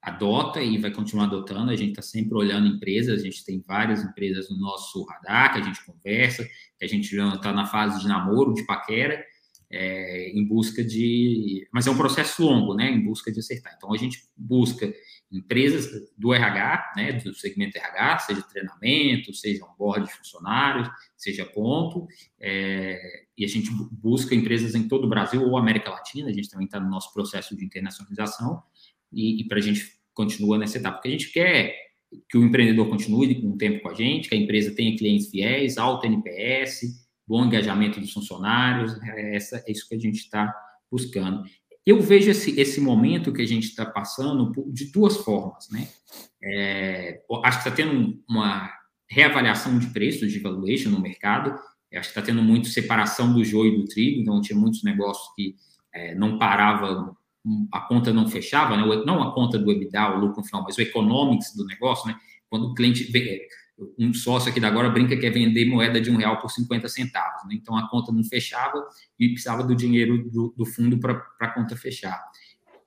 adota e vai continuar adotando. A gente está sempre olhando empresas, a gente tem várias empresas no nosso radar que a gente conversa, que a gente está na fase de namoro, de paquera, é, em busca de. Mas é um processo longo, né? Em busca de acertar. Então, a gente busca empresas do RH, né? Do segmento RH, seja treinamento, seja um board de funcionários, seja ponto, é, e a gente busca empresas em todo o Brasil ou América Latina, a gente também está no nosso processo de internacionalização, e, e para a gente continua nessa etapa, porque a gente quer que o empreendedor continue com o tempo com a gente, que a empresa tenha clientes fiéis, alto NPS, bom engajamento dos funcionários, é, essa, é isso que a gente está buscando. Eu vejo esse, esse momento que a gente está passando de duas formas, né? É, acho que está tendo uma reavaliação de preços, de valuation no mercado, acho que está tendo muito separação do joio e do trigo, então tinha muitos negócios que é, não parava, a conta não fechava, né? não a conta do EBITDA, o lucro final, mas o economics do negócio, né? Quando o cliente um sócio aqui da agora brinca que é vender moeda de um real por 50 centavos. Né? Então a conta não fechava e precisava do dinheiro do, do fundo para a conta fechar.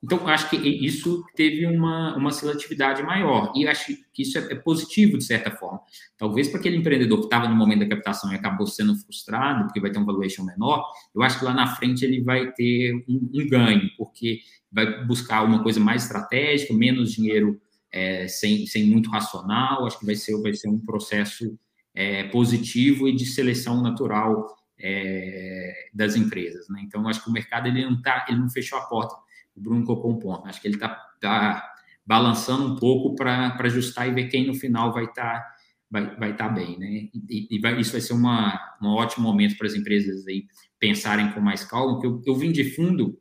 Então, acho que isso teve uma, uma seletividade maior. E acho que isso é, é positivo, de certa forma. Talvez para aquele empreendedor que estava no momento da captação e acabou sendo frustrado, porque vai ter um valuation menor, eu acho que lá na frente ele vai ter um, um ganho, porque vai buscar uma coisa mais estratégica, menos dinheiro é, sem, sem muito racional, acho que vai ser, vai ser um processo é, positivo e de seleção natural é, das empresas. Né? Então, acho que o mercado ele não, tá, ele não fechou a porta. O Bruno colocou um ponto. Acho que ele está tá balançando um pouco para ajustar e ver quem no final vai estar tá, vai, vai tá bem. Né? E, e vai, isso vai ser uma, um ótimo momento para as empresas aí pensarem com mais calma, porque eu, eu vim de fundo,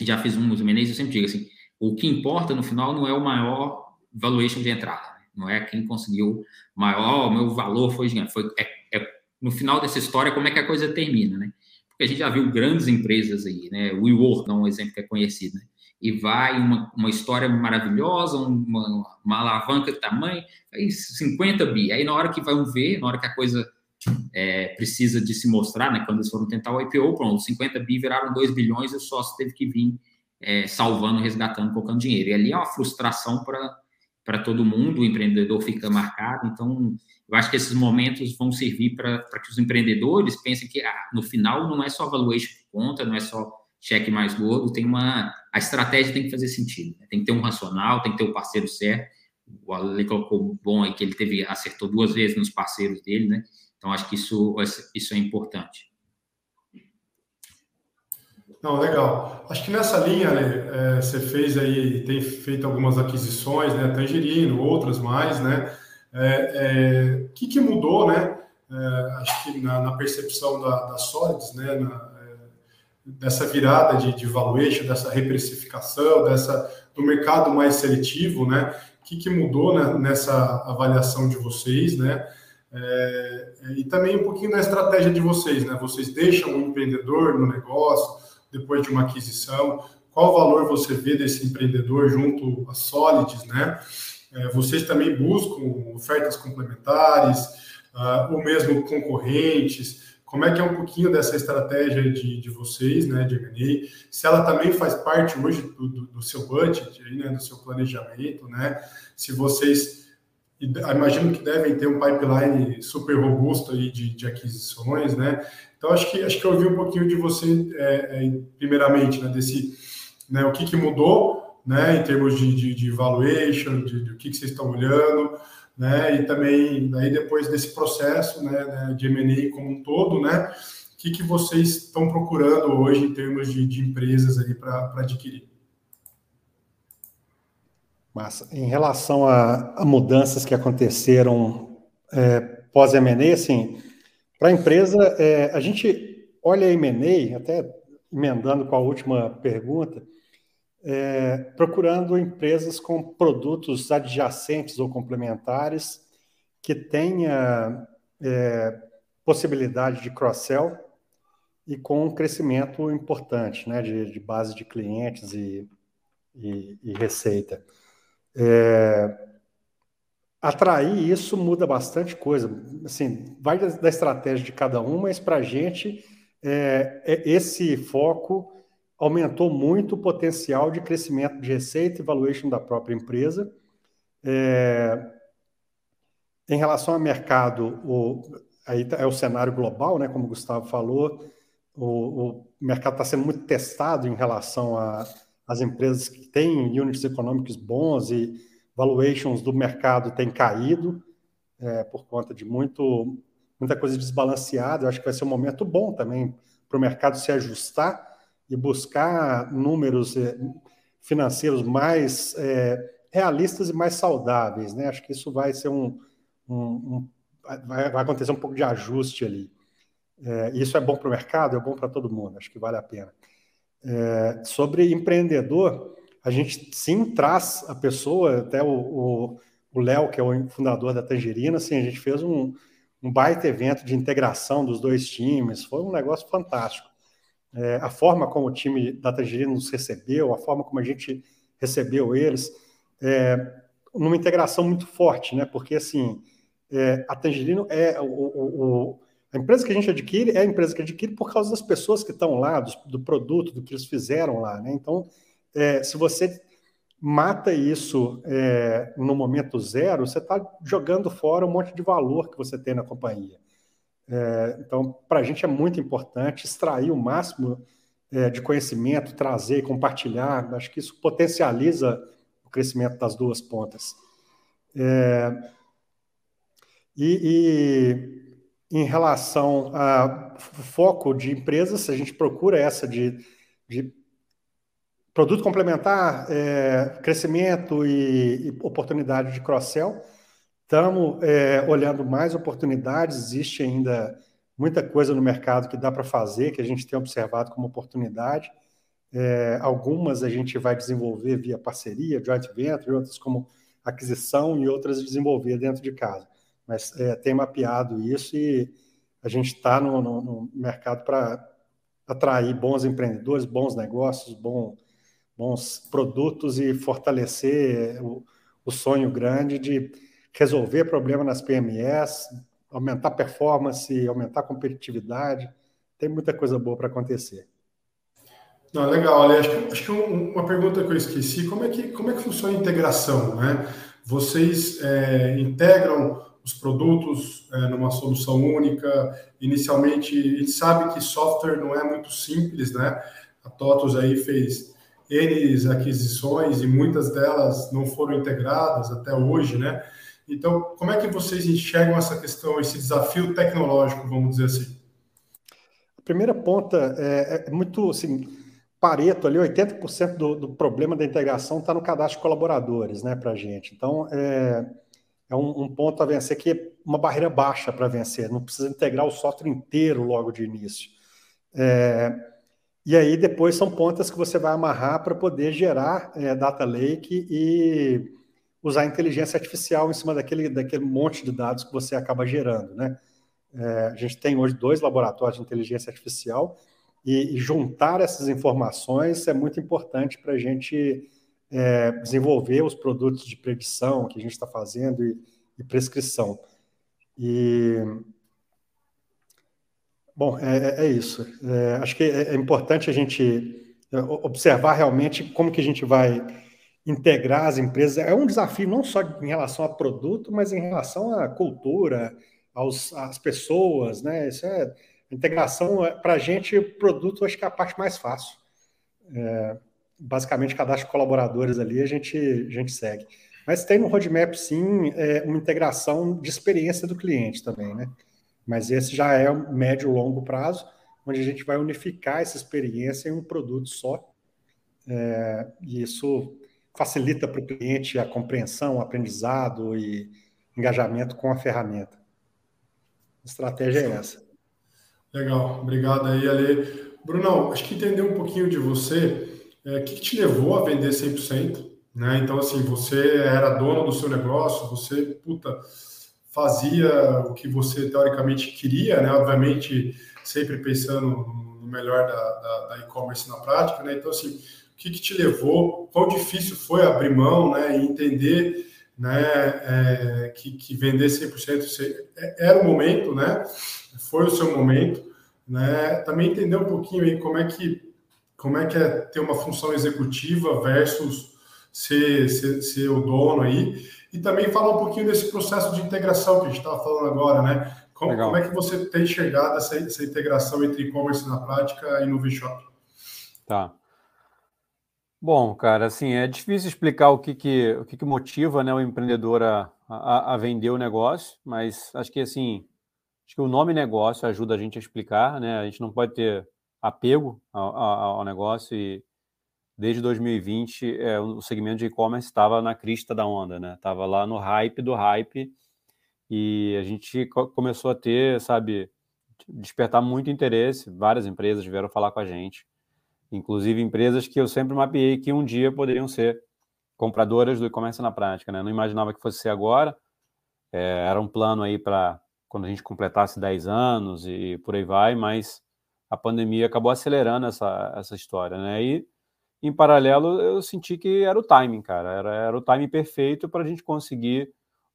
já fiz um Menezes, eu sempre digo assim, o que importa no final não é o maior valuation de entrada. Né? Não é quem conseguiu maior, o meu valor foi gigante. Foi, é, é, no final dessa história, como é que a coisa termina, né? Porque a gente já viu grandes empresas aí, né? O WeWork é um exemplo que é conhecido, né? E vai uma, uma história maravilhosa, uma, uma alavanca de tamanho, aí 50 bi. Aí na hora que vão ver, na hora que a coisa é, precisa de se mostrar, né? Quando eles foram tentar o IPO, pronto, 50 bi viraram 2 bilhões e o sócio teve que vir é, salvando, resgatando, colocando dinheiro. E ali é uma frustração para para todo mundo, o empreendedor fica marcado. Então, eu acho que esses momentos vão servir para que os empreendedores pensem que ah, no final não é só valuation que conta, não é só cheque mais gordo, tem uma a estratégia tem que fazer sentido, né? tem que ter um racional, tem que ter o um parceiro certo. O Ale colocou bom aí que ele teve acertou duas vezes nos parceiros dele, né? Então acho que isso isso é importante. Não, legal. Acho que nessa linha, né, é, você fez aí, tem feito algumas aquisições, né, Tangerino, outras mais, né? O é, é, que, que mudou, né? É, acho que na, na percepção da, da Solids, né, na, é, dessa virada de, de valuation, dessa reprecificação, dessa do mercado mais seletivo, né? O que, que mudou né, nessa avaliação de vocês, né? É, e também um pouquinho na estratégia de vocês, né? Vocês deixam o empreendedor no negócio, depois de uma aquisição? Qual valor você vê desse empreendedor junto à Solids, né? É, vocês também buscam ofertas complementares, uh, ou mesmo concorrentes? como é que é um pouquinho dessa estratégia de, de vocês, né, de M&A, se ela também faz parte hoje do, do, do seu budget, né, do seu planejamento, né, se vocês imagino que devem ter um pipeline super robusto aí de, de aquisições, né? Então acho que acho que eu ouvi um pouquinho de você é, é, primeiramente, né? Desse, né? O que, que mudou, né? Em termos de, de, de valuation, de, de, o que, que vocês estão olhando, né? E também aí depois desse processo, né? né de M&A como um todo, né? O que, que vocês estão procurando hoje em termos de, de empresas aí para adquirir? Massa. Em relação a, a mudanças que aconteceram é, pós-M&A, assim, para a empresa, é, a gente olha a M&A, até emendando com a última pergunta, é, procurando empresas com produtos adjacentes ou complementares que tenha é, possibilidade de cross-sell e com um crescimento importante, né, de, de base de clientes e, e, e receita. É, atrair isso muda bastante coisa. Assim, vai da, estratégia de cada um, mas para a gente é, é, esse foco aumentou muito o potencial de crescimento de receita e valuation da própria empresa. É, em relação ao mercado, o, aí tá, é o cenário global, né, como o Gustavo falou, o, o mercado está sendo muito testado em relação as empresas que têm units econômicos bons e valuations do mercado têm caído é, por conta de muito, muita coisa desbalanceada. Eu acho que vai ser um momento bom também para o mercado se ajustar e buscar números é, financeiros mais é, realistas e mais saudáveis. Né? Acho que isso vai ser um, um, um vai, vai, acontecer um pouco de ajuste ali. É, isso é bom para o mercado, é bom para todo mundo. Acho que vale a pena. É, sobre empreendedor, a gente sim traz a pessoa, até o Léo, que é o fundador da Tangerina, assim, a gente fez um, um baita evento de integração dos dois times, foi um negócio fantástico. É, a forma como o time da Tangerina nos recebeu, a forma como a gente recebeu eles, é, numa integração muito forte, né? Porque assim, é, a Tangerino é o, o, a empresa que a gente adquire é a empresa que adquire por causa das pessoas que estão lá, do, do produto, do que eles fizeram lá. Né? Então, é, se você mata isso é, no momento zero, você está jogando fora um monte de valor que você tem na companhia. É, então, para a gente é muito importante extrair o máximo é, de conhecimento, trazer, compartilhar. Acho que isso potencializa o crescimento das duas pontas. É, e, e em relação a foco de empresas, a gente procura essa de, de produto complementar, é, crescimento e, e, oportunidade de cross-sell. Estamos é, olhando mais oportunidades, existe ainda muita coisa no mercado que dá para fazer, que a gente tem observado como oportunidade. É, algumas a gente vai desenvolver via parceria, joint venture, outras como aquisição e outras desenvolver dentro de casa mas é, tem mapeado isso e a gente está no, no, no, mercado para atrair bons empreendedores, bons negócios, bom, bons produtos e fortalecer o, o sonho grande de resolver problema nas PMEs, aumentar performance, aumentar competitividade. Tem muita coisa boa para acontecer. Não, legal, Ale. Acho que, acho que uma pergunta que eu esqueci, como é que, como é que funciona a integração? Né? Vocês é, integram os produtos é, numa solução única. Inicialmente, a gente sabe que software não é muito simples, né? A TOTOS aí fez N aquisições e muitas delas não foram integradas até hoje, né? Então, como é que vocês enxergam essa questão, esse desafio tecnológico, vamos dizer assim? A primeira ponta é, é muito, assim, Pareto ali, 80% do, do problema da integração está no cadastro de colaboradores, né, para a gente. Então, é, é um, um, ponto a vencer que é uma barreira baixa para vencer, não precisa integrar o software inteiro logo de início. É, e aí depois são pontas que você vai amarrar para poder gerar é, data lake e usar inteligência artificial em cima daquele, daquele monte de dados que você acaba gerando. Né? É, a gente tem hoje dois laboratórios de inteligência artificial e, e juntar essas informações é muito importante para a gente é, desenvolver os produtos de predição que a gente está fazendo e, e, prescrição. E Bom, é, é, é isso. É, acho que é, é importante a gente é, observar realmente como que a gente vai integrar as empresas. É um desafio não só em relação a produto, mas em relação à cultura, aos, às pessoas, né? Isso é integração para a gente. Produto acho que é a parte mais fácil. É, basicamente, cadastro colaboradores ali a gente a gente segue. Mas tem no roadmap sim uma integração de experiência do cliente também, né? Mas esse já é um médio longo prazo, onde a gente vai unificar essa experiência em um produto só. É, e isso facilita para o cliente a compreensão, o aprendizado e engajamento com a ferramenta. A estratégia é essa. Legal, obrigado aí, Ale. Brunão, acho que entender um pouquinho de você, é, o que, que te levou a vender 100%? Né? Então, assim, você era dono do seu negócio, você, puta, fazia o que você teoricamente queria, né? Obviamente, sempre pensando no melhor da, da, e-commerce na prática, né? Então, assim, o que, que, te levou? Quão difícil foi abrir mão, né? E entender, né? É, que, que vender 100% é, era o momento, né? Foi o seu momento, né? Também entender um pouquinho aí como é que como é que é ter uma função executiva versus ser, ser, ser o dono aí e também falar um pouquinho desse processo de integração que a gente estava falando agora, né? Como, como, é que você tem chegado essa, essa integração entre e-commerce na prática e no V-Shop? Tá. Bom, cara, assim, é difícil explicar o que, que, o que, que motiva né, o empreendedor a, a, a, vender o negócio, mas acho que assim, acho que o nome negócio ajuda a gente a explicar, né? A gente não pode ter apego ao, ao negócio e, desde 2020, é, o segmento de e-commerce estava na crista da onda, né? Estava lá no hype do hype e a gente começou a ter, sabe, despertar muito interesse. Várias empresas vieram falar com a gente, inclusive empresas que eu sempre mapeei que um dia poderiam ser compradoras do e-commerce na prática, né? Não imaginava que fosse ser agora. É, era um plano aí para quando a gente completasse 10 anos e por aí vai, mas a pandemia acabou acelerando essa, essa história, né? E em paralelo, eu senti que era o timing, cara. Era, era o timing perfeito para a gente conseguir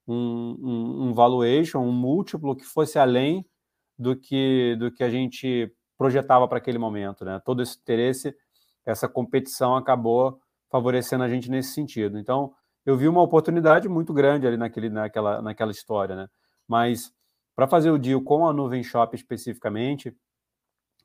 um, um, um valuation, um múltiplo que fosse além do que, do que a gente projetava para aquele momento, né? Todo esse interesse, essa competição acabou favorecendo a gente nesse sentido. Então, eu vi uma oportunidade muito grande ali naquele, naquela, naquela história, né? Mas para fazer o deal com a Nuvem Shop especificamente,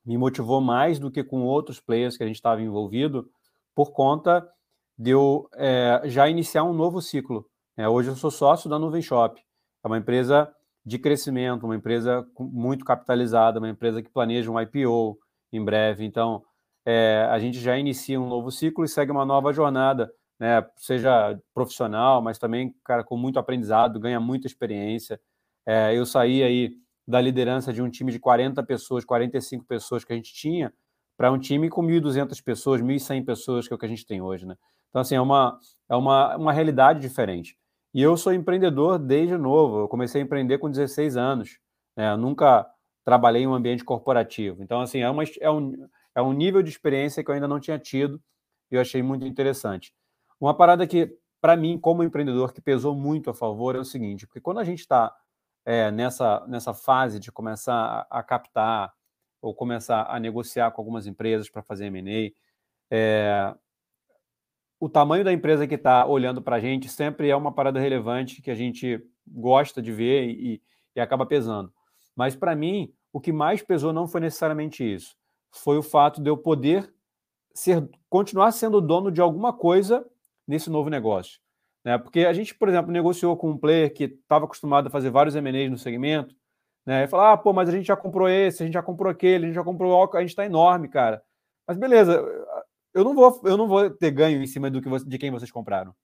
me motivou mais do que com outros players que a gente estava envolvido, por conta de eu é, já iniciar um novo ciclo. É, hoje eu sou sócio da Nuvem Shop, é uma empresa de crescimento, uma empresa muito capitalizada, uma empresa que planeja um IPO em breve. Então, é, a gente já inicia um novo ciclo e segue uma nova jornada, né? seja profissional, mas também, cara, com muito aprendizado, ganha muita experiência. É, eu saí aí da liderança de um time de 40 pessoas, 45 pessoas que a gente tinha, para um time com 1.200 pessoas, 1.100 pessoas, que é o que a gente tem hoje, né? Então, assim, é uma, é uma, uma realidade diferente. E eu sou empreendedor desde novo, eu comecei a empreender com 16 anos, né? Eu nunca trabalhei em um ambiente corporativo. Então, assim, é, uma, é, um, é um nível de experiência que eu ainda não tinha tido e eu achei muito interessante. Uma parada que, para mim, como empreendedor, que pesou muito a favor é o seguinte, porque quando a gente está é, nessa, nessa fase de começar a, a captar, ou começar a negociar com algumas empresas para fazer M&A, é, o tamanho da empresa que está olhando para a gente sempre é uma parada relevante que a gente gosta de ver e, e acaba pesando. Mas para mim, o que mais pesou não foi necessariamente isso. Foi o fato de eu poder ser, continuar sendo dono de alguma coisa nesse novo negócio. Né? Porque a gente, por exemplo, negociou com um player que estava acostumado a fazer vários M&As no segmento né? E falar, ah, pô, mas a gente já comprou esse, a gente já comprou aquele, a gente já comprou a gente está enorme, cara. Mas beleza, eu não vou, eu não vou ter ganho em cima do que você, de quem vocês compraram,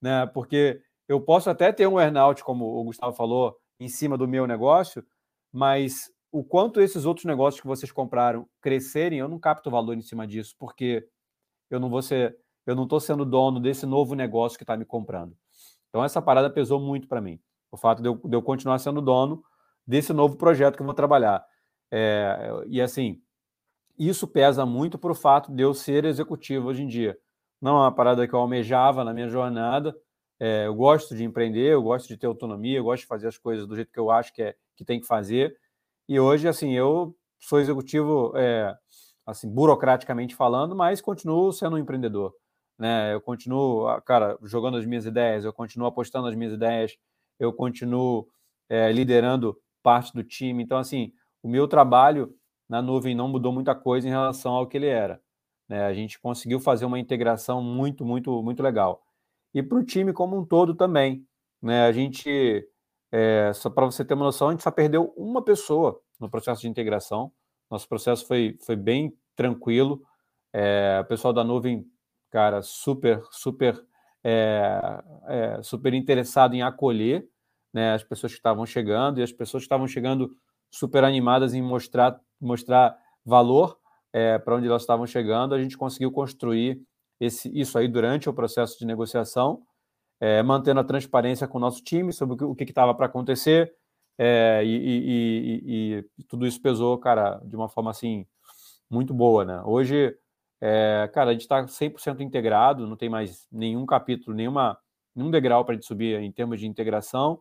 né? Porque eu posso até ter um earnout, como o Gustavo falou, em cima do meu negócio, mas o quanto esses outros negócios que vocês compraram crescerem, eu não capto valor em cima disso, porque eu não vou ser, eu não estou sendo dono desse novo negócio que está me comprando. Então essa parada pesou muito para mim. O fato de eu, de eu continuar sendo dono desse novo projeto que eu vou trabalhar. É, e assim, isso pesa muito para o fato de eu ser executivo hoje em dia. Não é uma parada que eu almejava na minha jornada. É, eu gosto de empreender, eu gosto de ter autonomia, eu gosto de fazer as coisas do jeito que eu acho que, é, que tem que fazer. E hoje, assim, eu sou executivo, é, assim, burocraticamente falando, mas continuo sendo um empreendedor. Né? Eu continuo, cara, jogando as minhas ideias, eu continuo apostando nas minhas ideias, eu continuo é, liderando parte do time. Então, assim, o meu trabalho na nuvem não mudou muita coisa em relação ao que ele era. Né? A gente conseguiu fazer uma integração muito, muito, muito legal. E para o time como um todo também. Né? A gente, é, só para você ter uma noção, a gente só perdeu uma pessoa no processo de integração. Nosso processo foi, foi bem tranquilo. É, o pessoal da nuvem, cara, super, super, é, é, super interessado em acolher né, as pessoas que estavam chegando e as pessoas que estavam chegando super animadas em mostrar, mostrar valor é, para onde elas estavam chegando. A gente conseguiu construir esse, isso aí durante o processo de negociação, é, mantendo a transparência com o nosso time sobre o que estava para acontecer, é, e, e, e, e, tudo isso pesou, cara, de uma forma assim muito boa, né? Hoje, é, cara, a gente está 100% integrado, não tem mais nenhum capítulo, nenhuma, nenhum degrau para a gente subir em termos de integração,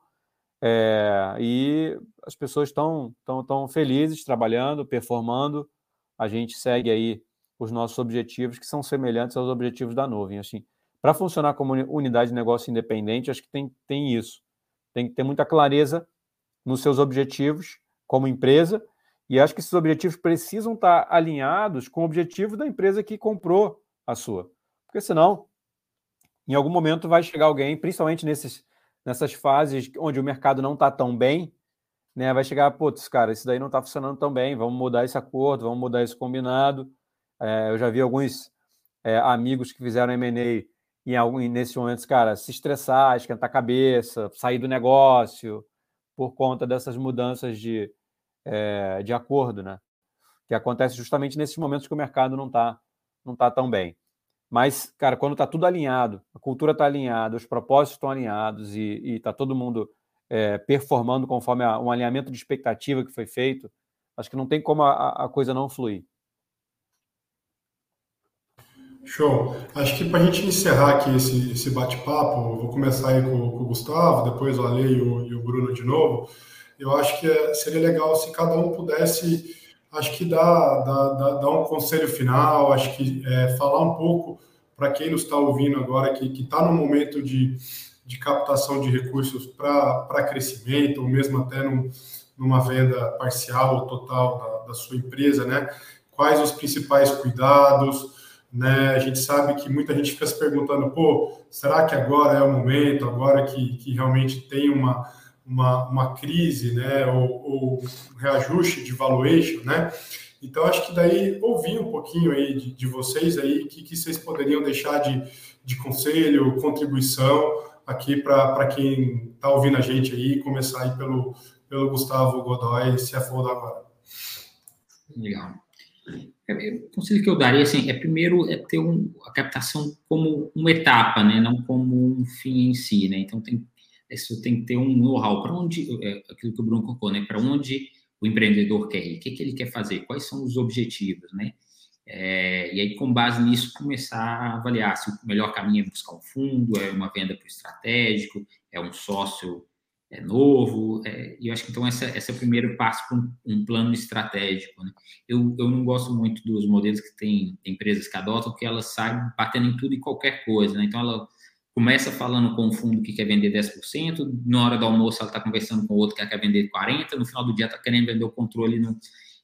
é, e as pessoas estão tão, tão felizes trabalhando, performando. A gente segue aí os nossos objetivos, que são semelhantes aos objetivos da nuvem. Assim, para funcionar como unidade de negócio independente, acho que tem, tem isso. Tem que ter muita clareza nos seus objetivos como empresa, e acho que esses objetivos precisam estar alinhados com o objetivo da empresa que comprou a sua. Porque senão, em algum momento vai chegar alguém, principalmente nesses, nessas fases onde o mercado não está tão bem, né, vai chegar, putz, cara, isso daí não está funcionando tão bem, vamos mudar esse acordo, vamos mudar esse combinado. É, eu já vi alguns é, amigos que fizeram M&A em algum, nesses momentos, cara, se estressar, esquentar a cabeça, sair do negócio, por conta dessas mudanças de, é, de acordo, né? Que acontece justamente nesses momentos que o mercado não está não tá tão bem. Mas, cara, quando está tudo alinhado, a cultura está alinhada, os propósitos estão alinhados e está todo mundo é, performando conforme a, um alinhamento de expectativa que foi feito, acho que não tem como a, a coisa não fluir. Show. Acho que para a gente encerrar aqui esse, esse bate-papo, vou começar aí com, com, o Gustavo, depois o Ale e o, e o Bruno de novo. Eu acho que é, seria legal se cada um pudesse, acho que dar, dar, dar, dar um conselho final, acho que é, falar um pouco para quem nos está ouvindo agora, que está no momento de, de captação de recursos para crescimento, ou mesmo até num, numa venda parcial ou total da, da sua empresa, né? Quais os principais cuidados? né? A gente sabe que muita gente fica se perguntando, pô, será que agora é o momento, agora que, que realmente tem uma, uma, uma crise, né? Ou, ou um reajuste de valuation, né? Então, acho que daí ouvir um pouquinho aí de, de vocês aí, que, que vocês poderiam deixar de, de conselho, contribuição aqui para quem está ouvindo a gente aí, começar aí pelo, pelo Gustavo Godoy, CFO da Agora. Legal. É, o conselho que eu daria assim, é primeiro é ter um, a captação como uma etapa, né, não como um fim em si, né? Então tem isso tem que ter um know-how para onde é, aquilo que o Bruno colocou, né? Para onde o empreendedor quer ir, o que, que ele quer fazer, quais são os objetivos, né? É, e aí, com base nisso, começar a avaliar se o melhor caminho é buscar um fundo, é uma venda para o estratégico, é um sócio é novo, é, e eu acho que então essa, esse é o primeiro passo para um, um, plano estratégico. Né? Eu, eu não gosto muito dos modelos que tem empresas que adotam, porque elas saem batendo em tudo e qualquer coisa, né? Então ela começa falando com um fundo que quer vender 10%, na hora do almoço ela está conversando com outro que quer vender 40%, no final do dia está querendo vender o controle. No,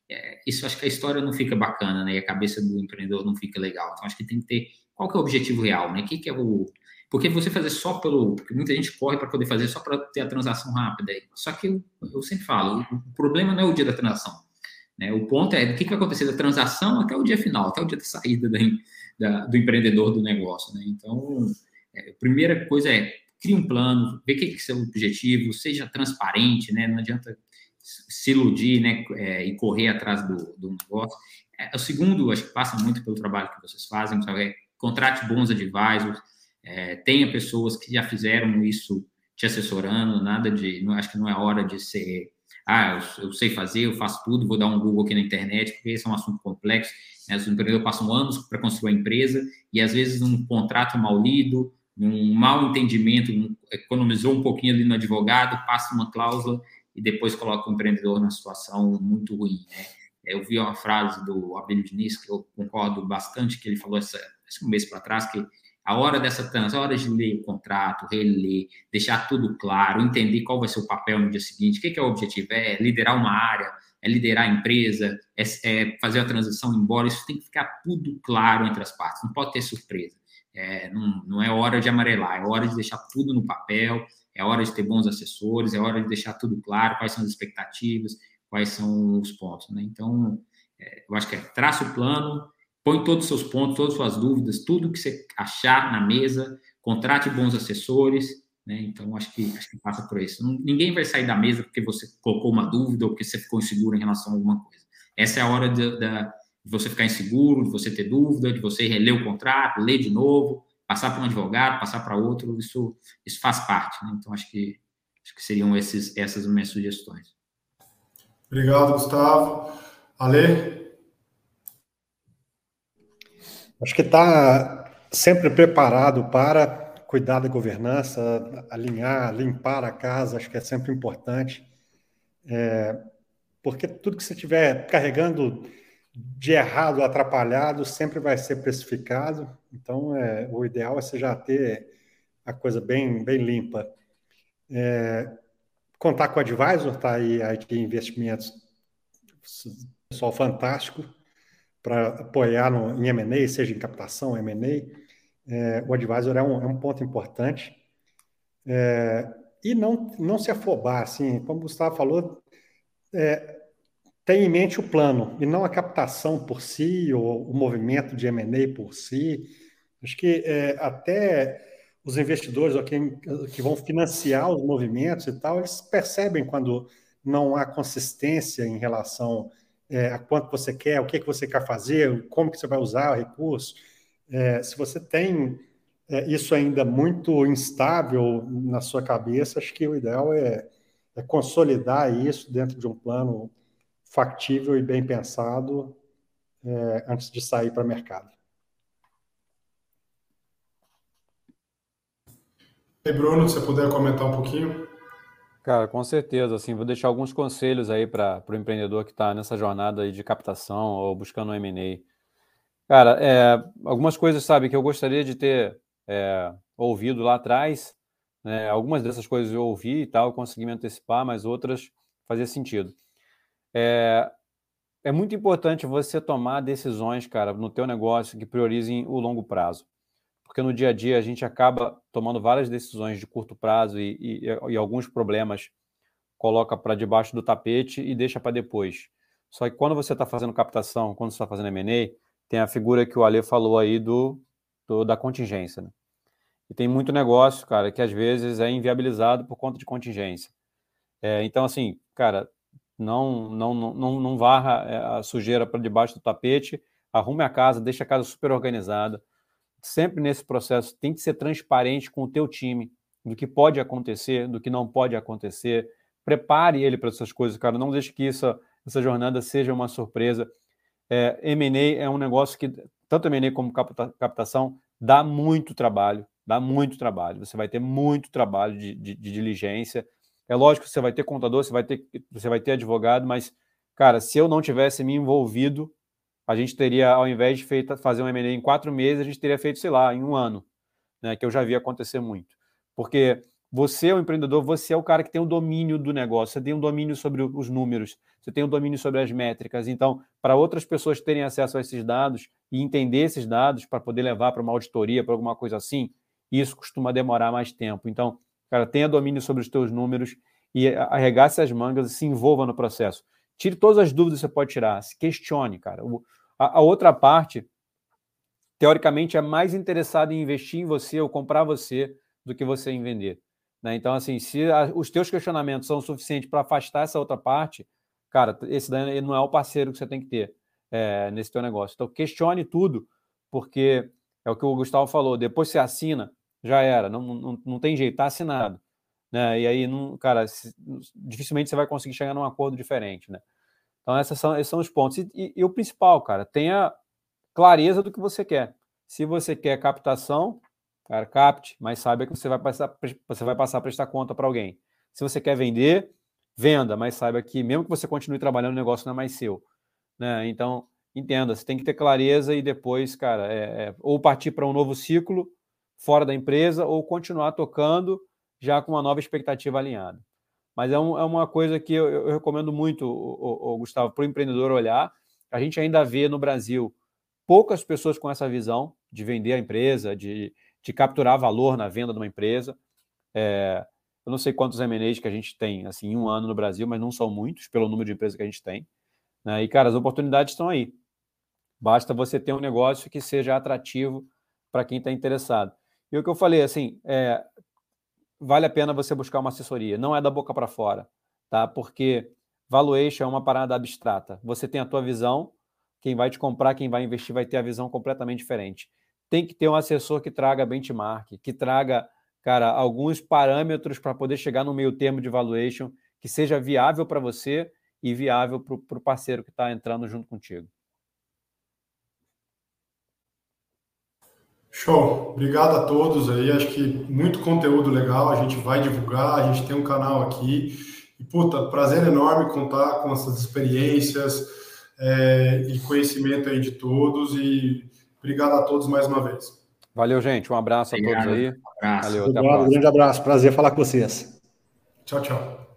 é, isso acho que a história não fica bacana, né? E a cabeça do empreendedor não fica legal. Então acho que tem que ter qual que é o objetivo real, né? O que, que é o porque você fazer só pelo. Porque muita gente corre para poder fazer só para ter a transação rápida. Só que eu, eu, sempre falo: o problema não é o dia da transação. Né? O ponto é o que, que vai acontecer da transação até o dia final, até o dia da saída da, da, do empreendedor do negócio. Né? Então, a primeira coisa é crie um plano, vê o que, é seu objetivo, seja transparente, né? não adianta se iludir né? É, e correr atrás do, do negócio. É, o segundo, acho que passa muito pelo trabalho que vocês fazem, sabe? é contrate bons advisors, é, tenha pessoas que já fizeram isso te assessorando, nada de. Não, acho que não é hora de ser. Ah, eu, eu, sei fazer, eu faço tudo, vou dar um Google aqui na internet, porque esse é um assunto complexo. Né? Os empreendedores passam anos para construir a empresa e, às vezes, um contrato mal lido, um mau entendimento, um, economizou um pouquinho ali no advogado, passa uma cláusula e depois coloca o empreendedor numa situação muito ruim. Né? É, eu vi uma frase do Abel Diniz, que eu concordo bastante, que ele falou essa, esse mês para trás, que a hora dessa trans, a hora de ler o contrato, reler, deixar tudo claro, entender qual vai ser o papel no dia seguinte, o que, que é o objetivo, é liderar uma área, é liderar a empresa, é, é, fazer a transição embora, isso tem que ficar tudo claro entre as partes, não pode ter surpresa. É, não, não é hora de amarelar, é hora de deixar tudo no papel, é hora de ter bons assessores, é hora de deixar tudo claro, quais são as expectativas, quais são os pontos. Né? Então, é, eu acho que é traça o plano, põe todos os seus pontos, todas as suas dúvidas, tudo que você achar na mesa, contrate bons assessores, né? Então, acho que, acho que passa por isso. Ninguém vai sair da mesa porque você colocou uma dúvida ou porque você ficou inseguro em relação a alguma coisa. Essa é a hora de, de você ficar inseguro, de você ter dúvida, de você reler o contrato, ler de novo, passar para um advogado, passar para outro, isso, isso faz parte. Né? Então, acho que, acho que seriam esses, essas minhas sugestões. Obrigado, Gustavo. Ale? Acho que está sempre preparado para cuidar da governança, alinhar, limpar a casa, acho que é sempre importante. É, porque tudo que você estiver carregando de errado, atrapalhado, sempre vai ser precificado. Então, é, o ideal é você já ter a coisa bem, bem limpa. É, contar com o advisor, tá aí a IT Investimentos, pessoal fantástico, para apoiar no, em M&A, seja em captação, M&A é, o advisor é um, é um ponto importante. É, e não, não se afobar, assim, como o Gustavo falou, é, tem em mente o plano e não a captação por si ou o movimento de M&A por si. Acho que é, até os investidores ou quem, que vão financiar os movimentos e tal, eles percebem quando não há consistência em relação é, a quanto você quer, o que, que você quer fazer, como que você vai usar o recurso. É, se você tem é, isso ainda muito instável na sua cabeça, acho que o ideal é, é consolidar isso dentro de um plano factível e bem pensado é, antes de sair para o mercado. E Bruno, se você puder comentar um pouquinho. Cara, com certeza, assim, vou deixar alguns conselhos aí para o empreendedor que está nessa jornada aí de captação ou buscando um M&A. Cara, é, algumas coisas, sabe, que eu gostaria de ter é, ouvido lá atrás. Né? Algumas dessas coisas eu ouvi e tal, consegui me antecipar, mas outras fazia sentido. É, é muito importante você tomar decisões, cara, no teu negócio que priorizem o longo prazo. Porque no dia a dia a gente acaba tomando várias decisões de curto prazo e, e, e alguns problemas coloca para debaixo do tapete e deixa para depois. Só que quando você está fazendo captação, quando você está fazendo M&A, tem a figura que o Ale falou aí do, do da contingência. Né? E tem muito negócio, cara, que às vezes é inviabilizado por conta de contingência. É, então, assim, cara, não, não, não, não varra é, a sujeira para debaixo do tapete, arrume a casa, deixe a casa super organizada. Sempre nesse processo tem que ser transparente com o teu time do que pode acontecer, do que não pode acontecer. Prepare ele para essas coisas, cara. Não deixe que essa, essa jornada seja uma surpresa é, M&A é um negócio que, tanto M&A como capta, captação, dá muito trabalho, dá muito trabalho. Você vai ter muito trabalho de, de, de, diligência. É lógico que você vai ter contador, você vai ter, você vai ter advogado, mas, cara, se eu não tivesse me envolvido, a gente teria, ao invés de feita, fazer um M&A em quatro meses, a gente teria feito, sei lá, em um ano, né, que eu já vi acontecer muito. Porque você é o empreendedor, você é o cara que tem o domínio do negócio, você tem um domínio sobre os números, você tem um domínio sobre as métricas. Então, para outras pessoas terem acesso a esses dados e entender esses dados para poder levar para uma auditoria, para alguma coisa assim, isso costuma demorar mais tempo. Então, cara, tenha domínio sobre os teus números e arregace as mangas e se envolva no processo. Tire todas as dúvidas que você pode tirar, se questione, cara. A, a outra parte, teoricamente, é mais interessada em investir em você ou comprar você do que você em vender. Né? Então, assim, se a, os teus questionamentos são suficientes para afastar essa outra parte, cara, esse daí não é o parceiro que você tem que ter é, nesse teu negócio. Então, questione tudo, porque é o que o Gustavo falou, depois você assina, já era, não, não, não tem jeito, está assinado. Né? E aí, não, cara, se, dificilmente você vai conseguir chegar num acordo diferente, né? Então, esses são, esses são os pontos. E, e, e o principal, cara, tenha clareza do que você quer. Se você quer captação, Cara, capte, mas saiba que você vai passar, você vai passar a prestar conta para alguém. Se você quer vender, venda, mas saiba que mesmo que você continue trabalhando, o negócio não é mais seu. Né? Então, entenda, você tem que ter clareza e depois, cara, é, é, ou partir para um novo ciclo fora da empresa ou continuar tocando já com uma nova expectativa alinhada. Mas é, um, é uma coisa que eu, eu recomendo muito, o, o, o Gustavo, para o empreendedor olhar. A gente ainda vê no Brasil poucas pessoas com essa visão de vender a empresa, de, de capturar valor na venda de uma empresa. É, eu não sei quantos M&As que a gente tem assim, em um ano no Brasil, mas não são muitos pelo número de empresas que a gente tem. Né? E, cara, as oportunidades estão aí. Basta você ter um negócio que seja atrativo para quem está interessado. E o que eu falei, assim, é, vale a pena você buscar uma assessoria. Não é da boca para fora, tá? Porque valuation é uma parada abstrata. Você tem a tua visão, quem vai te comprar, quem vai investir vai ter a visão completamente diferente. Tem que ter um assessor que traga benchmark, que traga, cara, alguns parâmetros para poder chegar no meio termo de valuation que seja viável para você e viável para o parceiro que está entrando junto contigo. Show, obrigado a todos aí. Acho que muito conteúdo legal. A gente vai divulgar. A gente tem um canal aqui. E puta, prazer enorme contar com essas experiências é, e conhecimento aí de todos. E obrigado a todos mais uma vez. Valeu, gente. Um abraço obrigado. a todos aí. Um abraço. Valeu, obrigado, um grande abraço. Prazer falar com vocês. Tchau, tchau.